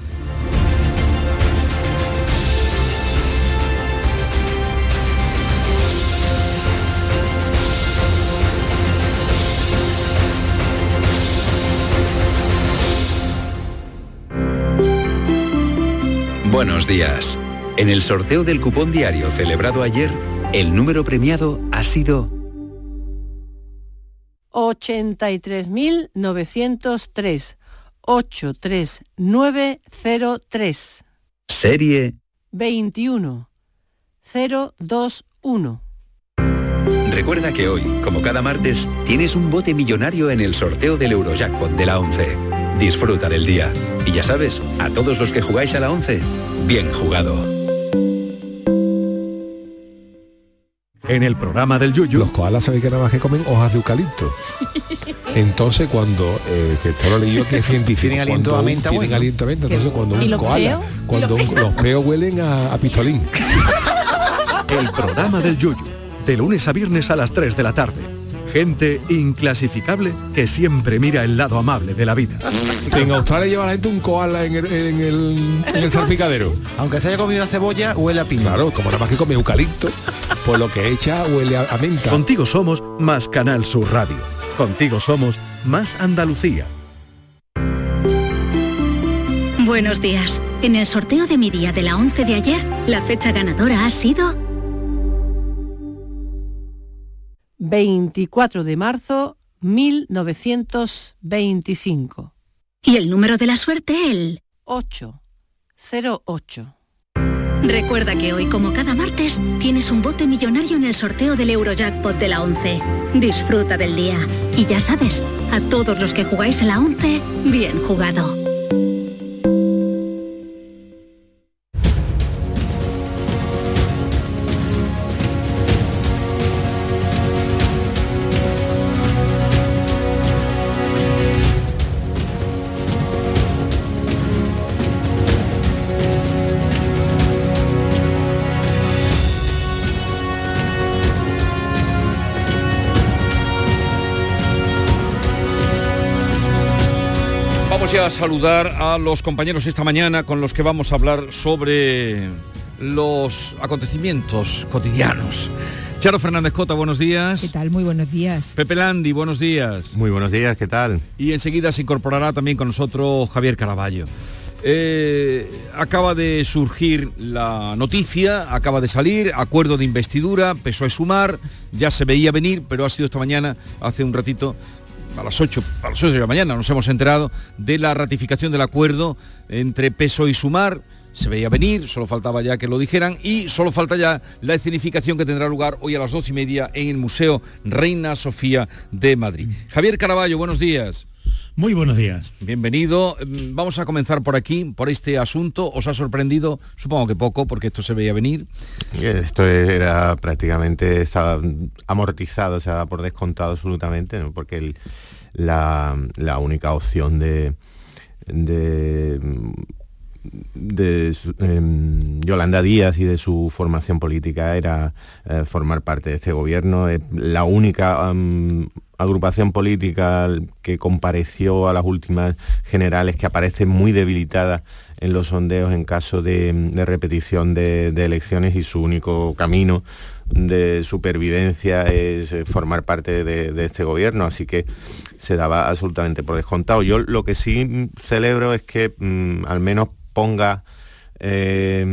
Buenos días. En el sorteo del cupón diario celebrado ayer, el número premiado ha sido 83.903. 83903. Serie 21 021. Recuerda que hoy, como cada martes, tienes un bote millonario en el sorteo del Eurojackpot de la 11. Disfruta del día. Y ya sabes, a todos los que jugáis a la 11, bien jugado. En el programa del Yuyu. Los koalas sabéis que nada más que comen hojas de eucalipto. Entonces cuando, eh, que esto lo leí yo que es científico. Tienen aliento cuando a un- menta tienen bueno. aliento a menta. Entonces cuando ¿Y un los koala, cuando ¿Y los un- los peos huelen a, a pistolín. El programa del Yuyu. De lunes a viernes a las 3 de la tarde. Gente inclasificable que siempre mira el lado amable de la vida. En Australia lleva la gente un koala en el, en el, en el salpicadero. Aunque se haya comido una cebolla, huele a piña. Claro, como nada más que come eucalipto, pues lo que echa huele a, a menta. Contigo somos más Canal Sur Radio. Contigo somos más Andalucía. Buenos días. En el sorteo de mi día de la 11 de ayer, la fecha ganadora ha sido 24 de marzo 1925. y el número de la suerte el 8 08. Recuerda que hoy, como cada martes, tienes un bote millonario en el sorteo del Eurojackpot de la 11. Disfruta del día. Y ya sabes, a todos los que jugáis a la 11, bien jugado. A saludar a los compañeros esta mañana con los que vamos a hablar sobre los acontecimientos cotidianos. Charo Fernández Cota, buenos días. ¿Qué tal? Muy buenos días. Pepe Landi, buenos días. Muy buenos días, ¿qué tal? Y enseguida se incorporará también con nosotros Javier Caraballo. Eh, acaba de surgir la noticia, acaba de salir, acuerdo de investidura, PSOE Sumar, ya se veía venir, pero ha sido esta mañana, hace un ratito, a las 8, a las 8 de la mañana nos hemos enterado de la ratificación del acuerdo entre PSOE y Sumar. Se veía venir, solo faltaba ya que lo dijeran y solo falta ya la escenificación que tendrá lugar hoy a las dos y media en el Museo Reina Sofía de Madrid. Javier Caraballo, buenos días. Muy buenos días. Bienvenido. Mm, Vamos a comenzar por aquí, por este asunto. ¿Os ha sorprendido? Supongo que poco, porque esto se veía venir. Esto era prácticamente estaba amortizado, se daba por descontado absolutamente, ¿no? porque el- la, la única opción de, de, de em, Yolanda Díaz y de su formación política era eh, formar parte de este gobierno. Es la única am, agrupación política que compareció a las últimas generales que aparece muy debilitada en los sondeos en caso de, de repetición de, elecciones y su único camino de supervivencia es eh, formar parte de, este gobierno, así que se daba absolutamente por descontado. Yo lo que sí celebro es que mm, al menos ponga eh,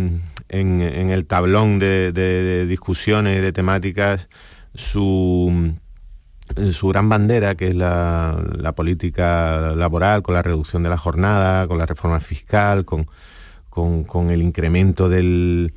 en, el tablón de, de- de discusiones, de temáticas, su, su gran bandera, que es la, política laboral, con la reducción de la jornada, con la reforma fiscal, con- con el incremento del-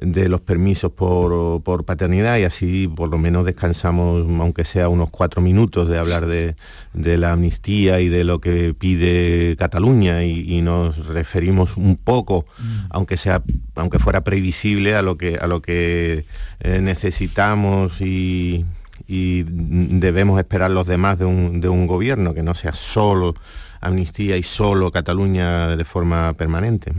de los permisos por, por paternidad y así por lo menos descansamos, aunque sea unos cuatro minutos, de hablar de, de la amnistía y de lo que pide Cataluña y, y nos referimos un poco, aunque sea, aunque fuera previsible, a lo que, a lo que eh, necesitamos y, y debemos esperar los demás de un, de un gobierno, que no sea solo amnistía y solo Cataluña de forma permanente.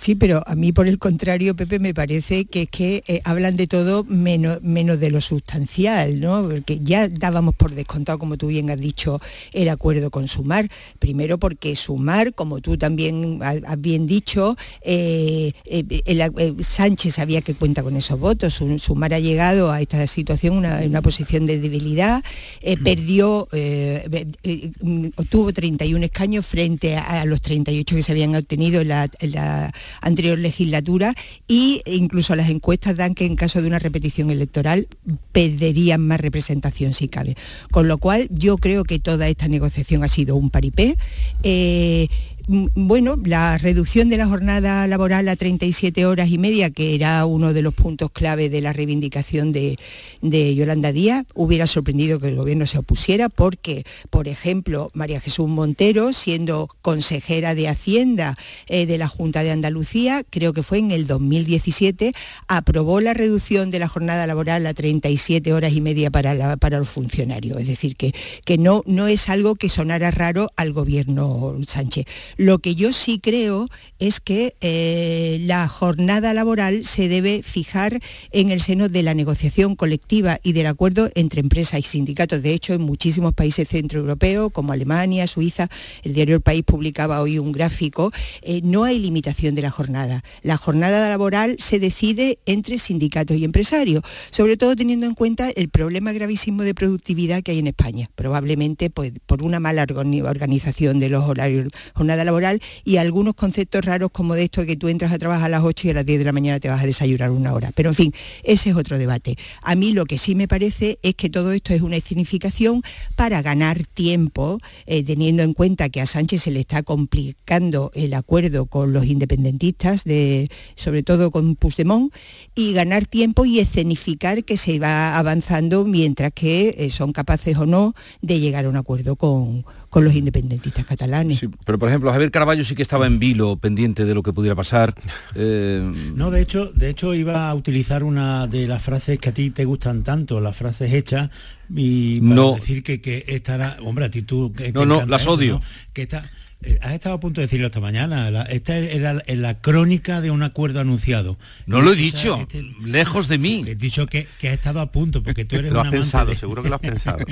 Sí, pero a mí por el contrario, Pepe, me parece que es que eh, hablan de todo menos, menos de lo sustancial, ¿no? Porque ya dábamos por descontado, como tú bien has dicho, el acuerdo con Sumar. Primero porque Sumar, como tú también has bien dicho, eh, eh, el- Sánchez sabía que cuenta con esos votos. Su- Sumar ha llegado a esta situación una- en una posición de debilidad, eh, perdió, mm, obtuvo 31 escaños frente a, a los 38 que se habían obtenido en la, en la anterior legislatura y incluso las encuestas dan que en caso de una repetición electoral perderían más representación si cabe. Con lo cual yo creo que toda esta negociación ha sido un paripé. Eh, bueno, la reducción de la jornada laboral a 37 horas y media, que era uno de los puntos clave de la reivindicación de, de Yolanda Díaz, hubiera sorprendido que el gobierno se opusiera porque, por ejemplo, María Jesús Montero, siendo consejera de Hacienda eh, de la Junta de Andalucía, creo que fue en el 2017, aprobó la reducción de la jornada laboral a 37 horas y media para, para los funcionarios. Es decir, que, que no, no es algo que sonara raro al gobierno Sánchez. Lo que yo sí creo es que eh, la jornada laboral se debe fijar en el seno de la negociación colectiva y del acuerdo entre empresas y sindicatos. De hecho, en muchísimos países centroeuropeos, como Alemania, Suiza, el diario El País publicaba hoy un gráfico, eh, no hay limitación de la jornada. La jornada laboral se decide entre sindicatos y empresarios, sobre todo teniendo en cuenta el problema gravísimo de productividad que hay en España, probablemente pues, por una mala organi- organización de los horarios jornada laboral y algunos conceptos raros como de esto de que tú entras a trabajar a las 8 y a las 10 de la mañana te vas a desayunar una hora. Pero en fin, ese es otro debate. A mí lo que sí me parece es que todo esto es una escenificación para ganar tiempo, eh, teniendo en cuenta que a Sánchez se le está complicando el acuerdo con los independentistas, de, sobre todo con Puigdemont, y ganar tiempo y escenificar que se va avanzando mientras que eh, son capaces o no de llegar a un acuerdo con, con los independentistas catalanes. Pero, por ejemplo, Javier Caraballo sí que estaba en vilo, pendiente de lo que pudiera pasar. Eh, No, de hecho, de hecho iba a utilizar una de las frases que a ti te gustan tanto, las frases hechas, y para No. decir que, que estará, hombre, a ti tú que No, no, las eso, odio. ¿no? Que está, eh, has estado a punto de decirlo esta mañana. la- esta era en la crónica de un acuerdo anunciado. No lo he dicho, este- lejos de mí. He dicho que, que has estado a punto, porque tú eres Lo has pensado, de- seguro que lo has pensado.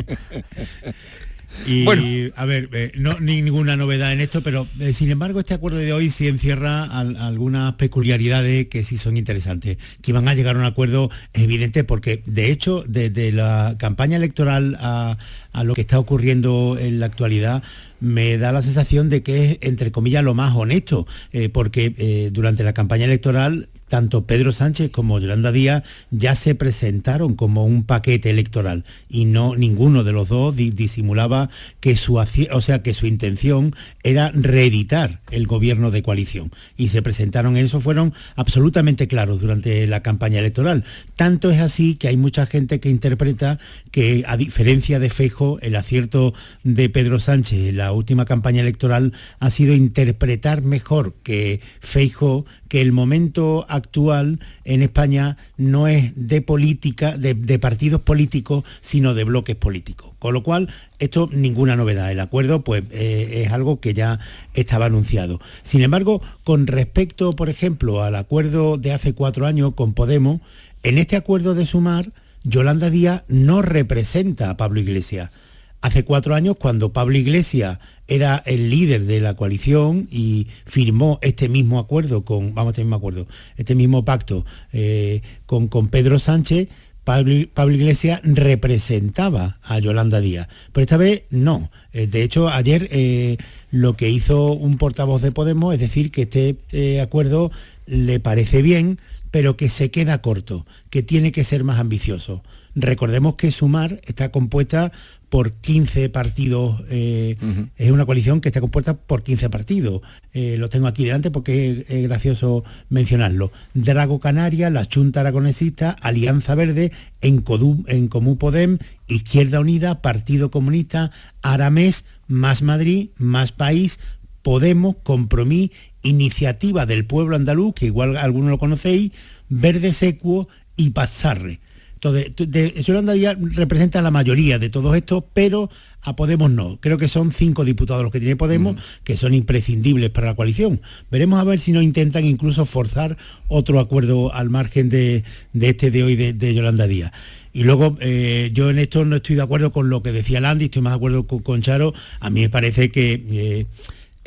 Y Bueno. a ver, eh, no ni ninguna novedad en esto, pero eh, sin embargo este acuerdo de hoy sí encierra al- algunas peculiaridades que sí son interesantes, que van a llegar a un acuerdo evidente porque de hecho desde la campaña electoral a, a lo que está ocurriendo en la actualidad me da la sensación de que es entre comillas lo más honesto, eh, porque eh, durante la campaña electoral tanto Pedro Sánchez como Yolanda Díaz ya se presentaron como un paquete electoral y no ninguno de los dos disimulaba que su o sea que su intención era reeditar el gobierno de coalición y se presentaron en eso fueron absolutamente claros durante la campaña electoral. Tanto es así que hay mucha gente que interpreta que a diferencia de Feijo el acierto de Pedro Sánchez en la última campaña electoral ha sido interpretar mejor que Feijo que el momento actual en España no es de política, de, partidos políticos, sino de bloques políticos. Con lo cual, esto ninguna novedad. El acuerdo pues, eh, es algo que ya estaba anunciado. Sin embargo, con respecto, por ejemplo, al acuerdo de hace cuatro años con Podemos, en este acuerdo de sumar, Yolanda Díaz no representa a Pablo Iglesias hace cuatro años cuando Pablo Iglesias era el líder de la coalición y firmó este mismo acuerdo con, vamos, este mismo acuerdo, este mismo pacto eh, con, con Pedro Sánchez, Pablo, Iglesias representaba a Yolanda Díaz, pero esta vez no. Eh, de hecho, ayer eh, lo que hizo un portavoz de Podemos es decir que este acuerdo le parece bien, pero que se queda corto, que tiene que ser más ambicioso. Recordemos que Sumar está compuesta por 15 partidos, eh, es una coalición que está compuesta por 15 partidos. Eh, lo tengo aquí delante porque es, gracioso mencionarlo. Drago Canaria, la Junta Aragonesista, Alianza Verde, en, en Comú Podem, Izquierda Unida, Partido Comunista, Aramés, Más Madrid, Más País, Podemos, Compromís, Iniciativa del Pueblo Andaluz, que igual algunos lo conocéis, Verde Secuo y Pazarre de, Yolanda Díaz representa la mayoría de todos estos, pero a Podemos no. Creo que son cinco diputados los que tiene Podemos, que son imprescindibles para la coalición. Veremos a ver si no intentan incluso forzar otro acuerdo al margen de, este de hoy de, Yolanda Díaz. Y luego, eh, yo en esto no estoy de acuerdo con lo que decía Landy, estoy más de acuerdo con, Charo. A mí me parece que eh,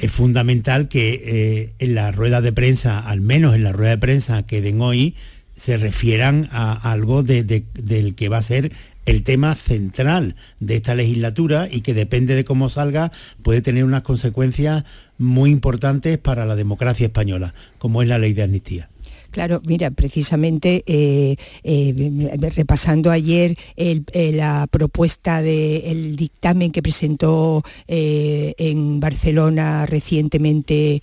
es fundamental que eh, en la rueda de prensa, al menos en la rueda de prensa que den hoy, se refieran a algo del que va a ser el tema central de esta legislatura y que depende de cómo salga puede tener unas consecuencias muy importantes para la democracia española, como es la ley de amnistía. Claro, mira, precisamente eh, eh, repasando ayer eh, la propuesta del dictamen que presentó en Barcelona recientemente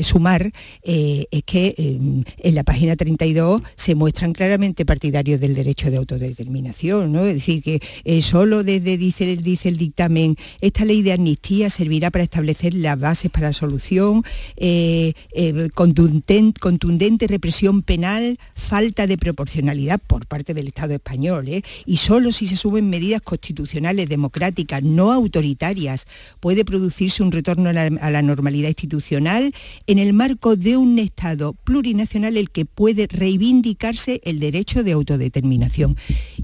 Sumar, es que en la página 32 se muestran claramente partidarios del derecho de autodeterminación, ¿no? Es decir, que solo desde, dice, dice el dictamen, esta ley de amnistía servirá para establecer las bases para la solución contundente represión penal, falta de proporcionalidad por parte del Estado español, ¿eh? y solo si se suben medidas constitucionales, democráticas, no autoritarias, puede producirse un retorno a la, normalidad institucional en el marco de un Estado plurinacional el que puede reivindicarse el derecho de autodeterminación.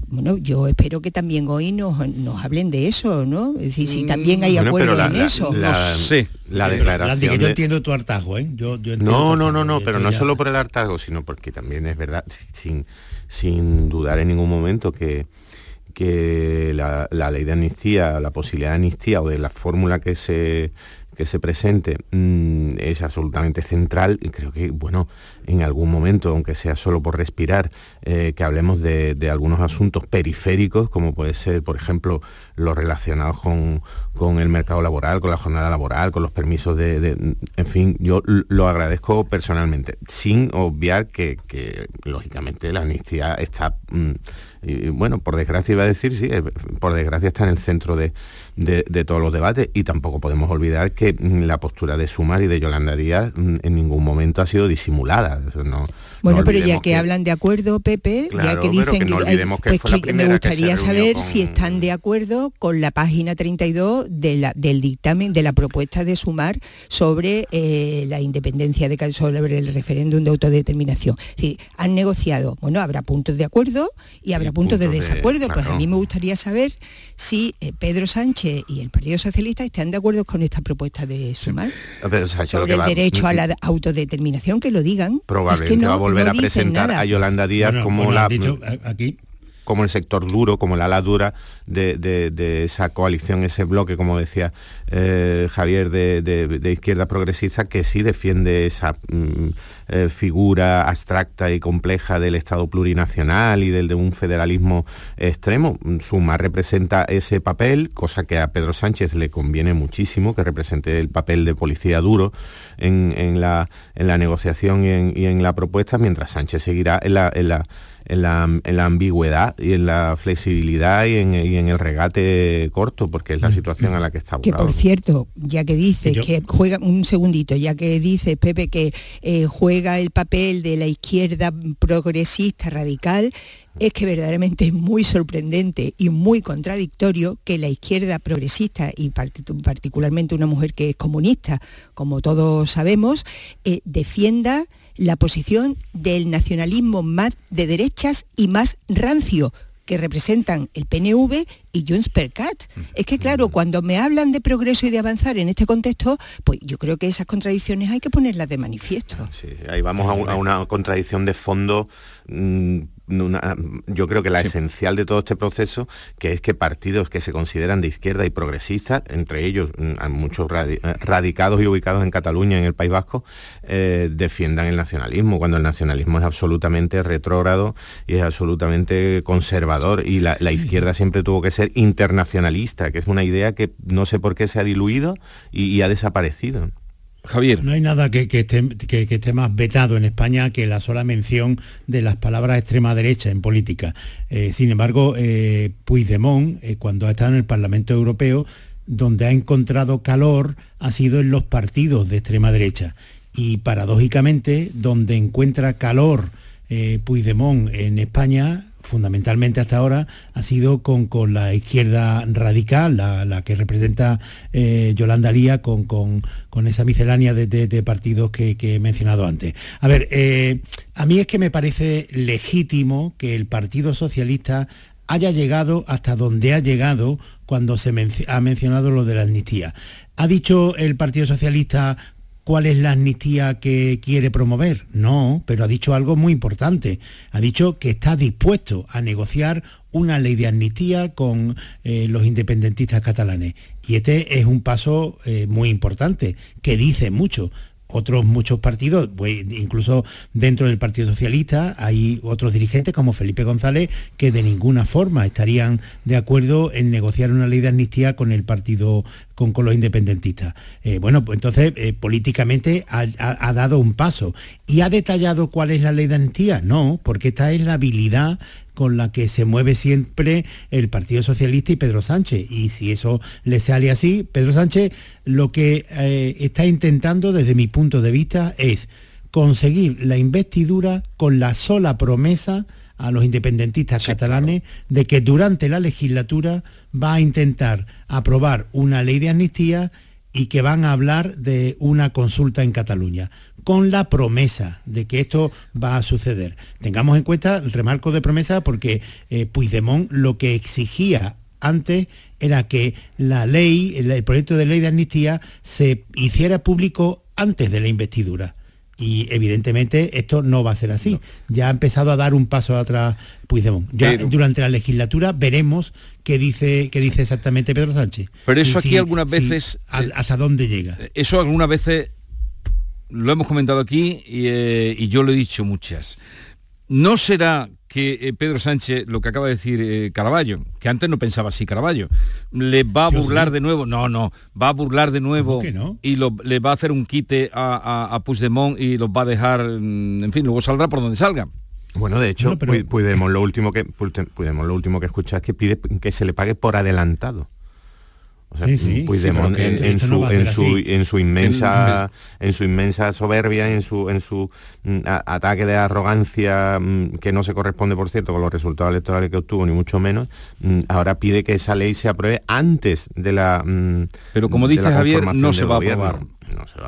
Bueno, yo espero que también hoy nos, hablen de eso, ¿no? Es decir, si también hay acuerdo en eso. sí, la declaración. yo entiendo tu hartazgo, ¿eh? no, no, no, no, pero no solo por el hartazgo, sino porque también es verdad, sin, sin dudar en ningún momento que, que la, la, ley de amnistía, la posibilidad de amnistía o de la fórmula que se que se presente mm, es absolutamente central y creo que, bueno, en algún momento, aunque sea solo por respirar, eh, que hablemos de, algunos asuntos periféricos, como puede ser, por ejemplo, los relacionados con, el mercado laboral, con la jornada laboral, con los permisos de... en fin, yo lo agradezco personalmente, sin obviar que, lógicamente, la amnistía está... Mm, bueno, por desgracia iba a decir, sí, eh, por desgracia está en el centro de, todos los debates y tampoco podemos olvidar que mm, la postura de Sumar y de Yolanda Díaz mm, en ningún momento ha sido disimulada. Bueno, pero ya que, hablan de acuerdo, Pepe, ya que dicen que, pues me gustaría saber si están de acuerdo con la página 32 de la, del dictamen, de la propuesta de Sumar sobre eh, la independencia de sobre el referéndum de autodeterminación. Es decir, han negociado, bueno, habrá puntos de acuerdo y habrá puntos de desacuerdo, pues a mí me gustaría saber si eh, Pedro Sánchez y el Partido Socialista están de acuerdo con esta propuesta de Sumar sobre el derecho a la autodeterminación, que lo digan. Probablemente va a volver a presentar a Yolanda Díaz como la... aquí como el sector duro, como el ala dura de, esa coalición, ese bloque, como decía eh, Javier, de, izquierda progresista, que sí defiende esa mm, eh, figura abstracta y compleja del Estado plurinacional y del de un federalismo extremo. Suma representa ese papel, cosa que a Pedro Sánchez le conviene muchísimo, que represente el papel de policía duro en, la, negociación y en, la propuesta, mientras Sánchez seguirá la en la, ambigüedad y en la flexibilidad y en, el regate corto, porque es la mm. situación a la que está Que por cierto, ya que dice que juega, un segundito, ya que dice Pepe que eh, juega el papel de la izquierda progresista radical, es que verdaderamente es muy sorprendente y muy contradictorio que la izquierda progresista y particularmente una mujer que es comunista, como todos sabemos, eh, defienda la posición del nacionalismo más de derechas y más rancio que representan el PNV y Junts per Cat. Es que claro, cuando me hablan de progreso y de avanzar en este contexto, pues yo creo que esas contradicciones hay que ponerlas de manifiesto. Sí, ahí vamos a, una contradicción de fondo yo creo que la esencial de todo este proceso, que es que partidos que se consideran de izquierda y progresistas, entre ellos mm, muchos eh, radicados y ubicados en Cataluña, en el País Vasco, eh, defiendan el nacionalismo, cuando el nacionalismo es absolutamente retrógrado y es absolutamente conservador. Y la, izquierda siempre tuvo que ser internacionalista, que es una idea que no sé por qué se ha diluido y ha desaparecido. Javier. No hay nada que, esté, más vetado en España que la sola mención de las palabras extrema derecha en política. Eh, sin embargo, eh, Puigdemont, eh, cuando ha estado en el Parlamento Europeo, donde ha encontrado calor ha sido en los partidos de extrema derecha. Y paradójicamente, donde encuentra calor Puigdemont en España fundamentalmente hasta ahora ha sido con, la izquierda radical, la, que representa eh, Yolanda Lía, con, con, esa miscelánea de, partidos que, he mencionado antes. A ver, eh, a mí es que me parece legítimo que el Partido Socialista haya llegado hasta donde ha llegado cuando se ha mencionado lo de la amnistía. Ha dicho el Partido Socialista cuál es la amnistía que quiere promover. No, pero ha dicho algo muy importante. Ha dicho que está dispuesto a negociar una ley de amnistía con eh, los independentistas catalanes. Y este es un paso eh, muy importante, que dice mucho otros muchos partidos, pues, incluso dentro del Partido Socialista hay otros dirigentes como Felipe González que de ninguna forma estarían de acuerdo en negociar una ley de amnistía con el partido, con, los independentistas. Eh, bueno, pues entonces eh, políticamente ha, ha, dado un paso. ¿Y ha detallado cuál es la ley de amnistía? No, porque esta es la habilidad con la que se mueve siempre el Partido Socialista y Pedro Sánchez. Y si eso le sale así, Pedro Sánchez lo que eh, está intentando desde mi punto de vista es conseguir la investidura con la sola promesa a los independentistas catalanes de que durante la legislatura va a intentar aprobar una ley de amnistía y que van a hablar de una consulta en Cataluña con la promesa de que esto va a suceder. Tengamos en cuenta el remarco de promesa porque eh, Puigdemont lo que exigía antes era que la ley, el, proyecto de ley de amnistía se hiciera público antes de la investidura. Y evidentemente esto no va a ser así. Ya ha empezado a dar un paso atrás Puigdemont. Ya durante la legislatura veremos qué dice, qué dice exactamente Pedro Sánchez. Pero eso aquí algunas veces... ¿Hasta dónde llega? Eso algunas veces lo hemos comentado aquí eh, y, yo lo he dicho muchas. ¿No será que eh, Pedro Sánchez, lo que acaba de decir eh, Caraballo, que antes no pensaba así Caraballo, le va a burlar de nuevo? No, no, va a burlar de nuevo y le va a hacer un quite a, a, Puigdemont y los va a dejar, mm, en fin, luego saldrá por donde salga. Bueno, de hecho, Puigdemont, lo último que Puigdemont, lo último que escucha es que pide que se le pague por adelantado en, su, inmensa en su inmensa soberbia, en su en su mm, ataque de arrogancia mm, que no se corresponde, por cierto, con los resultados electorales que obtuvo, ni mucho menos, mm, ahora pide que esa ley se apruebe antes de la Pero como dice Javier, no se va a aprobar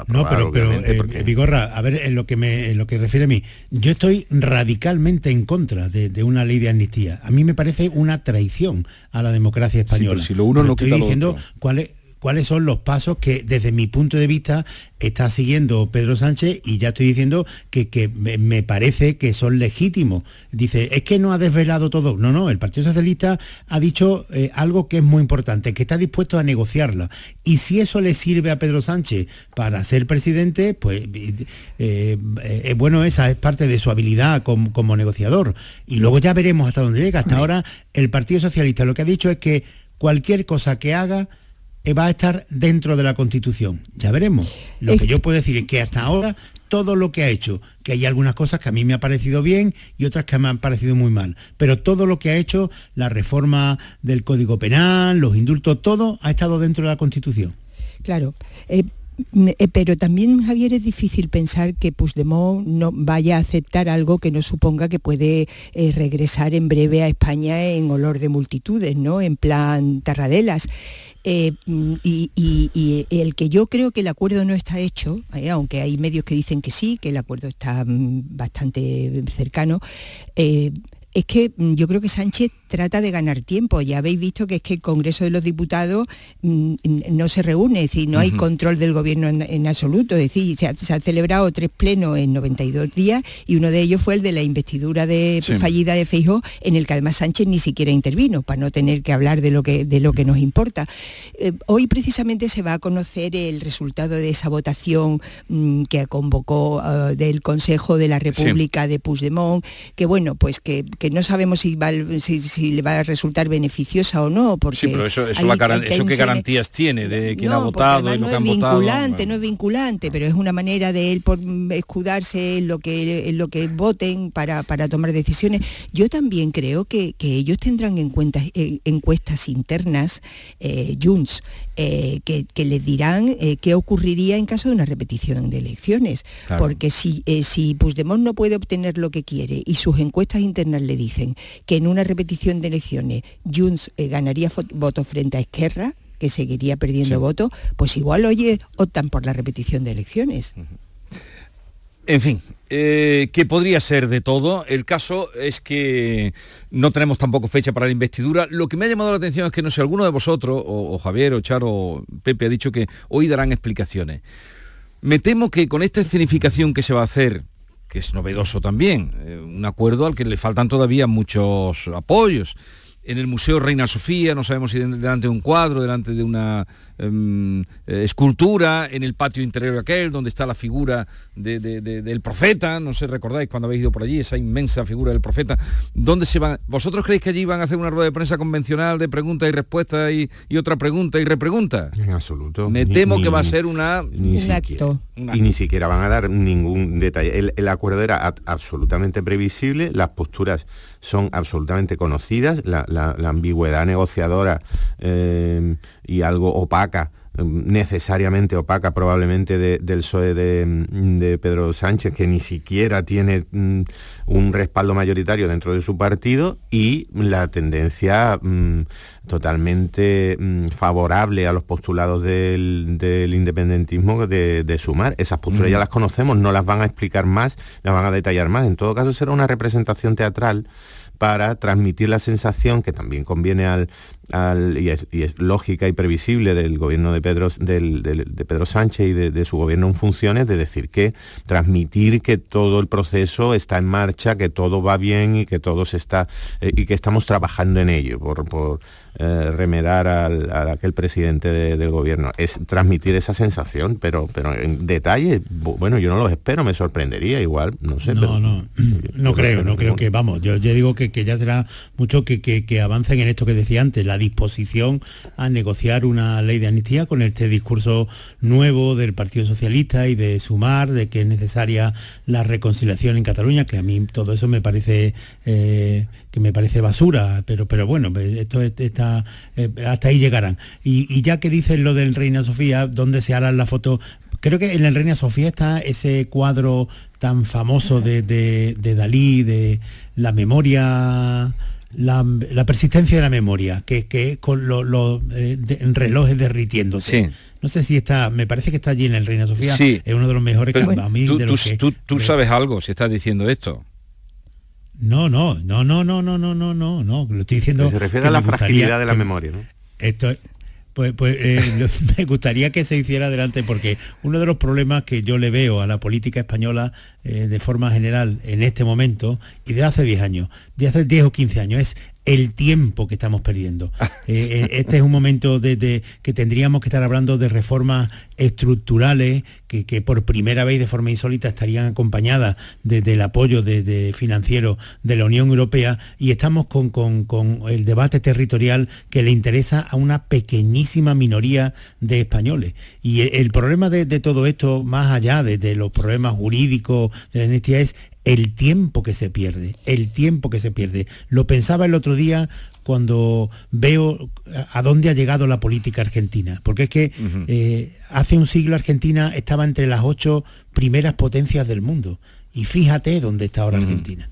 no pero, pero eh, Vigorra, a ver, en lo que me lo que refiere a mí, yo estoy radicalmente en contra de, una ley de amnistía. A mí me parece una traición a la democracia española. si lo uno no estoy diciendo cuál es cuáles son los pasos que desde mi punto de vista está siguiendo Pedro Sánchez y ya estoy diciendo que, me, parece que son legítimos. Dice, es que no ha desvelado todo. No, no, el Partido Socialista ha dicho eh, algo que es muy importante, que está dispuesto a negociarla. Y si eso le sirve a Pedro Sánchez para ser presidente, pues eh, eh, bueno, esa es parte de su habilidad como, como negociador. Y luego ya veremos hasta dónde llega. Hasta ahora el Partido Socialista lo que ha dicho es que cualquier cosa que haga va a estar dentro de la Constitución. Ya veremos. Lo que yo puedo decir es que hasta ahora todo lo que ha hecho, que hay algunas cosas que a mí me ha parecido bien y otras que me han parecido muy mal, pero todo lo que ha hecho, la reforma del Código Penal, los indultos, todo ha estado dentro de la Constitución. Claro. Eh, eh, pero también, Javier, es difícil pensar que Puigdemont no vaya a aceptar algo que no suponga que puede eh, regresar en breve a España en olor de multitudes, ¿no? En plan Tarradelas. Eh, y, el que yo creo que el acuerdo no está hecho, aunque hay medios que dicen que sí, que el acuerdo está mm, bastante cercano, es que mm, yo creo que Sánchez trata de ganar tiempo. Ya habéis visto que es que el Congreso de los Diputados mm, no se reúne, es decir, no hay control del gobierno en, absoluto. Es decir, se ha, celebrado tres plenos en 92 días y uno de ellos fue el de la investidura de, fallida de Feijó, en el que además Sánchez ni siquiera intervino, para no tener que hablar de lo que, de lo que nos importa. Eh, hoy precisamente se va a conocer el resultado de esa votación mm, que convocó ah, del Consejo de la República de Puigdemont, que bueno, pues que, no sabemos si, va, si si le va a resultar beneficiosa o no. Porque sí, pero eso, qué garantías tiene de quién ha votado y lo no es vinculante, No es vinculante, pero es una manera de él por escudarse en lo que, lo que voten para, para tomar decisiones. Yo también creo que, ellos tendrán en cuenta eh, encuestas internas, eh, Junts, eh, que, les dirán eh, qué ocurriría en caso de una repetición de elecciones. Porque si, si Puigdemont no puede obtener lo que quiere y sus encuestas internas le dicen que en una repetición de elecciones Junts eh, ganaría votos frente a Esquerra, que seguiría perdiendo votos, pues igual, oye, optan por la repetición de elecciones. En fin, eh, que podría ser de todo. El caso es que no tenemos tampoco fecha para la investidura. Lo que me ha llamado la atención es que no sé, alguno de vosotros, o, Javier, o Charo, o Pepe, ha dicho que hoy darán explicaciones. Me temo que con esta escenificación que se va a hacer que es novedoso también, eh, un acuerdo al que le faltan todavía muchos apoyos. En el Museo Reina Sofía, no sabemos si delante de un cuadro, delante de una em, eh, escultura, en el patio interior aquel, donde está la figura del profeta, no sé, recordáis cuando habéis ido por allí, esa inmensa figura del profeta, ¿dónde se van? ¿Vosotros creéis que allí van a hacer una rueda de prensa convencional de pregunta y respuesta y, otra pregunta y repregunta? En absoluto. Me temo que va a ser una... Ni un acto. Y ni siquiera van a dar ningún detalle. El, acuerdo era absolutamente previsible, las posturas son absolutamente conocidas, la, ambigüedad negociadora eh, y algo opaca eh, necesariamente opaca probablemente del PSOE de, Pedro Sánchez, que ni siquiera tiene mm, un respaldo mayoritario dentro de su partido, y la tendencia mm, totalmente mm, favorable a los postulados del, independentismo de, sumar. Esas posturas ya las conocemos, no las van a explicar más, las van a detallar más. En todo caso será una representación teatral para transmitir la sensación que también conviene al, y, es, lógica y previsible del gobierno de Pedro, de Pedro Sánchez y de, su gobierno en funciones, de decir que transmitir que todo el proceso está en marcha, que todo va bien y que todo se está eh, y que estamos trabajando en ello por, por eh, remedar al, a aquel presidente del gobierno. Es transmitir esa sensación, pero, pero en detalle, bueno, yo no los espero, me sorprendería igual, no sé. No, no, no creo, no creo que, vamos, yo, yo digo que, que, ya será mucho que, que, que avancen en esto que decía antes, la disposición a negociar una ley de amnistía con este discurso nuevo del Partido Socialista y de sumar, de que es necesaria la reconciliación en Cataluña, que a mí todo eso me parece eh, que me parece basura, pero, pero bueno, esto está, eh, hasta ahí llegarán. Y, ya que dicen lo del Reina Sofía, donde se harán la foto Creo que en el Reina Sofía está ese cuadro tan famoso de, de Dalí, de la memoria la, persistencia de la memoria, que, que con los eh, relojes derritiéndose. No sé si está, me parece que está allí en el Reina Sofía, es uno de los mejores que a mí tú, tú, sabes algo si estás diciendo esto. No, no, no, no, no, no, no, no, no, no, lo estoy diciendo. se refiere a la fragilidad de la memoria, ¿no? Esto Pues, pues eh, me gustaría que se hiciera adelante porque uno de los problemas que yo le veo a la política española eh, de forma general en este momento y de hace 10 años, de hace 10 o 15 años, es el tiempo que estamos perdiendo. Eh, este es un momento de, que tendríamos que estar hablando de reformas estructurales que, por primera vez de forma insólita estarían acompañadas del apoyo de, financiero de la Unión Europea y estamos con, el debate territorial que le interesa a una pequeñísima minoría de españoles. Y el, problema de, todo esto, más allá de, los problemas jurídicos de la amnistía, es el tiempo que se pierde, el tiempo que se pierde. Lo pensaba el otro día cuando veo a dónde ha llegado la política argentina, porque es que eh, hace un siglo Argentina estaba entre las ocho primeras potencias del mundo y fíjate dónde está ahora Argentina.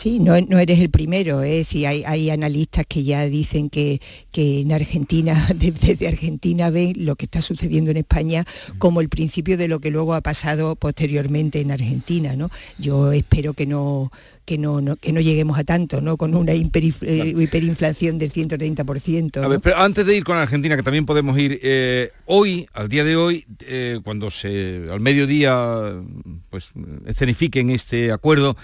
Sí, no, eres el primero, ¿eh? hay, analistas que ya dicen que, en Argentina, desde Argentina ven lo que está sucediendo en España como el principio de lo que luego ha pasado posteriormente en Argentina. ¿no? Yo espero que no, que no, que no lleguemos a tanto, ¿no? Con una eh, hiperinflación del 130%. A ver, pero antes de ir con Argentina, que también podemos ir, eh, hoy, al día de hoy, eh, cuando se al mediodía pues escenifiquen este acuerdo,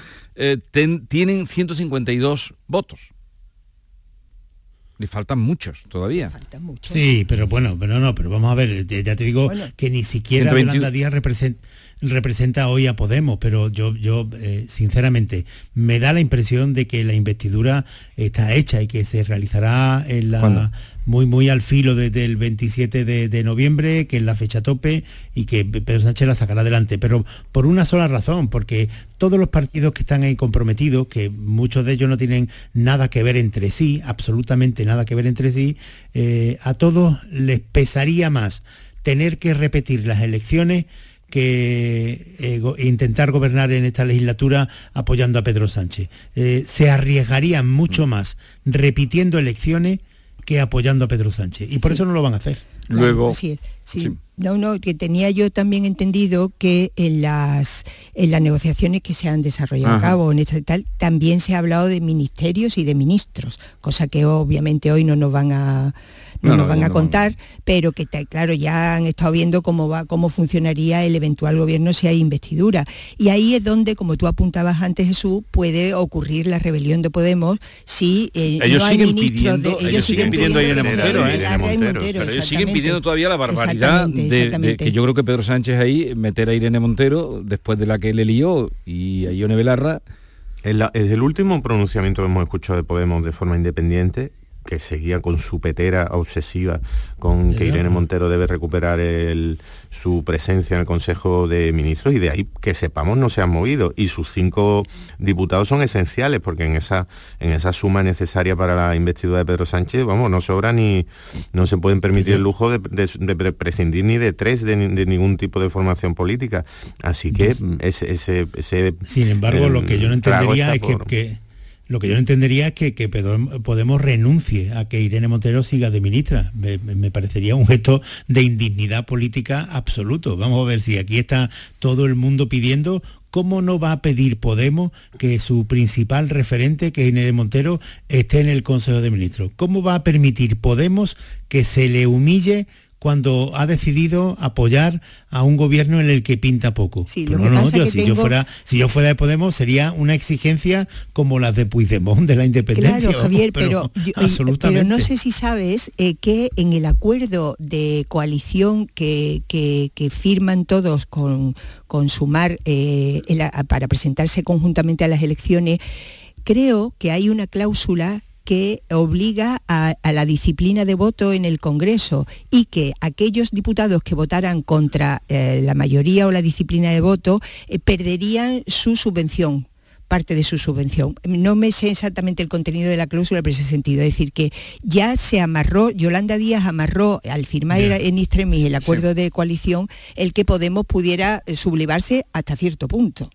tienen 152 votos. Le faltan muchos todavía. Faltan muchos. Sí, pero bueno, pero no, pero vamos a ver, ya te digo que ni siquiera 121... Díaz representa representa hoy a Podemos, pero yo, yo eh, sinceramente me da la impresión de que la investidura está hecha y que se realizará en la, muy muy al filo desde el 27 de, noviembre, que es la fecha tope y que Pedro Sánchez la sacará adelante. Pero por una sola razón, porque todos los partidos que están ahí comprometidos, que muchos de ellos no tienen nada que ver entre sí, absolutamente nada que ver entre sí, eh, a todos les pesaría más tener que repetir las elecciones que eh, intentar gobernar en esta legislatura apoyando a Pedro Sánchez. Eh, se arriesgarían mucho mm. más repitiendo elecciones que apoyando a Pedro Sánchez. Y por eso no lo van a hacer. Luego, sí. No, no, que tenía yo también entendido que en las, en las negociaciones que se han desarrollado a cabo en esta tal, también se ha hablado de ministerios y de ministros, cosa que obviamente hoy no nos van a no, nos van a contar, pero que claro, ya han estado viendo cómo va, cómo funcionaría el eventual gobierno si hay investidura. Y ahí es donde, como tú apuntabas antes, Jesús, puede ocurrir la rebelión de Podemos si eh, ellos no hay siguen ministros de, ellos, siguen, pidiendo, a Irene Montero, ¿eh? pero ellos siguen pidiendo todavía la barbaridad de, que yo creo que Pedro Sánchez ahí meter a Irene Montero después de la que le lió y a Ione Belarra. Es el último pronunciamiento que hemos escuchado de Podemos de forma independiente que seguía con su petera obsesiva con que Irene Montero debe recuperar su presencia en el Consejo de Ministros y de ahí que sepamos no se han movido. Y sus cinco diputados son esenciales porque en esa, en esa suma necesaria para la investidura de Pedro Sánchez, vamos, no sobra ni no se pueden permitir el lujo de, prescindir ni de tres de, ningún tipo de formación política. Así que ese, ese, Sin embargo, lo que yo no entendería es que lo que yo entendería es que, Podemos renuncie a que Irene Montero siga de ministra. Me, parecería un gesto de indignidad política absoluto. Vamos a ver si aquí está todo el mundo pidiendo ¿cómo no va a pedir Podemos que su principal referente, que es Irene Montero, esté en el Consejo de Ministros? ¿Cómo va a permitir Podemos que se le humille cuando ha decidido apoyar a un gobierno en el que pinta poco. Sí, pues no, si, yo fuera, si yo fuera de Podemos sería una exigencia como la de Puigdemont de la independencia. Claro, Javier, pero, pero, no sé si sabes eh, que en el acuerdo de coalición que, firman todos con, con Sumar eh, para presentarse conjuntamente a las elecciones, creo que hay una cláusula que obliga a, la disciplina de voto en el Congreso y que aquellos diputados que votaran contra eh, la mayoría o la disciplina de voto eh, perderían su subvención parte de su subvención. No me sé exactamente el contenido de la cláusula, pero ese sentido. Es decir, que ya se amarró, Yolanda Díaz amarró al firmar en Istremis el acuerdo de coalición, el que Podemos pudiera eh, sublevarse hasta cierto punto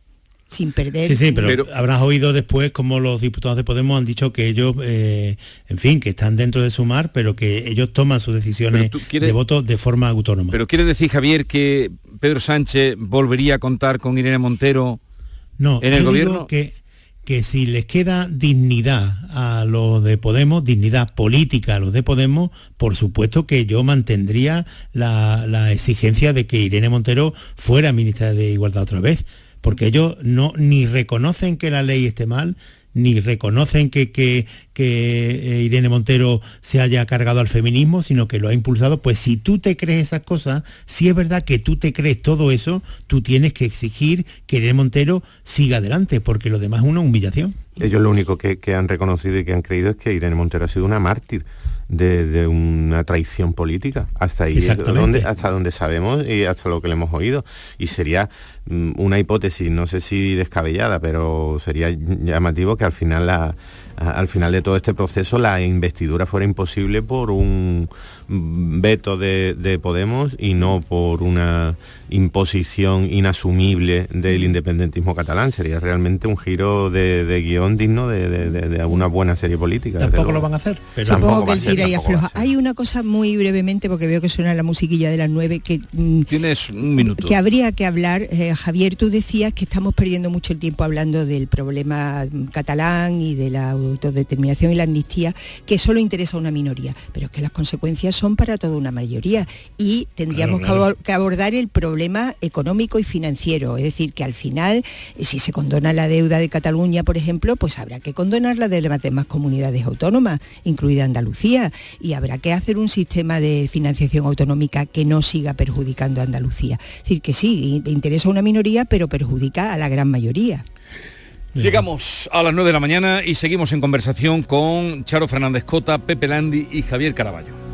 sin perder. Sí, sí, pero, habrás oído después como los diputados de Podemos han dicho que ellos, eh, en fin, que están dentro de Sumar, pero que ellos toman sus decisiones de voto de forma autónoma. Pero quiere decir, Javier, que Pedro Sánchez volvería a contar con Irene Montero no, en el gobierno. que que si les queda dignidad a los de Podemos, dignidad política a los de Podemos, por supuesto que yo mantendría la, la exigencia de que Irene Montero fuera ministra de Igualdad otra vez, porque ellos no ni reconocen que la ley esté mal, ni reconocen que, eh, Irene Montero se haya cargado al feminismo, sino que lo ha impulsado, pues si tú te crees esas cosas, si es verdad que tú te crees todo eso, tú tienes que exigir que Irene Montero siga adelante, porque lo demás es una humillación. Ellos lo único que han reconocido y que han creído es que Irene Montero ha sido una mártir de, de una traición política. Hasta ahí donde, hasta donde sabemos y hasta lo que le hemos oído. Y sería mm, una hipótesis, no sé si descabellada, pero sería llamativo que al final la, al final de todo este proceso la investidura fuera imposible por un veto de, de Podemos y no por una imposición inasumible del independentismo catalán. Sería realmente un giro de, de guion digno de, de- de- de una buena serie política. Tampoco lo van a hacer, pero Supongo que el ser, tira y afloja. Hay una cosa muy brevemente, porque veo que suena la musiquilla de las nueve, que mm, Tienes un minuto. que habría que hablar. Eh, Javier, tú decías que estamos perdiendo mucho el tiempo hablando del problema catalán y de la autodeterminación y la amnistía, que solo interesa a una minoría, pero es que las consecuencias son para toda una mayoría y tendríamos Claro, que claro. abor- que abordar el problema económico y financiero. Es decir, que al final, eh, si se condona la deuda de Cataluña, por ejemplo, pues habrá que condonar la de las demás comunidades autónomas, incluida Andalucía, y habrá que hacer un sistema de financiación autonómica que no siga perjudicando a Andalucía. Es decir, que sí, interesa a una minoría, pero perjudica a la gran mayoría. Llegamos a las 9 de la mañana y seguimos en conversación con Charo Fernández Cota, Pepe Landi y Javier Caraballo.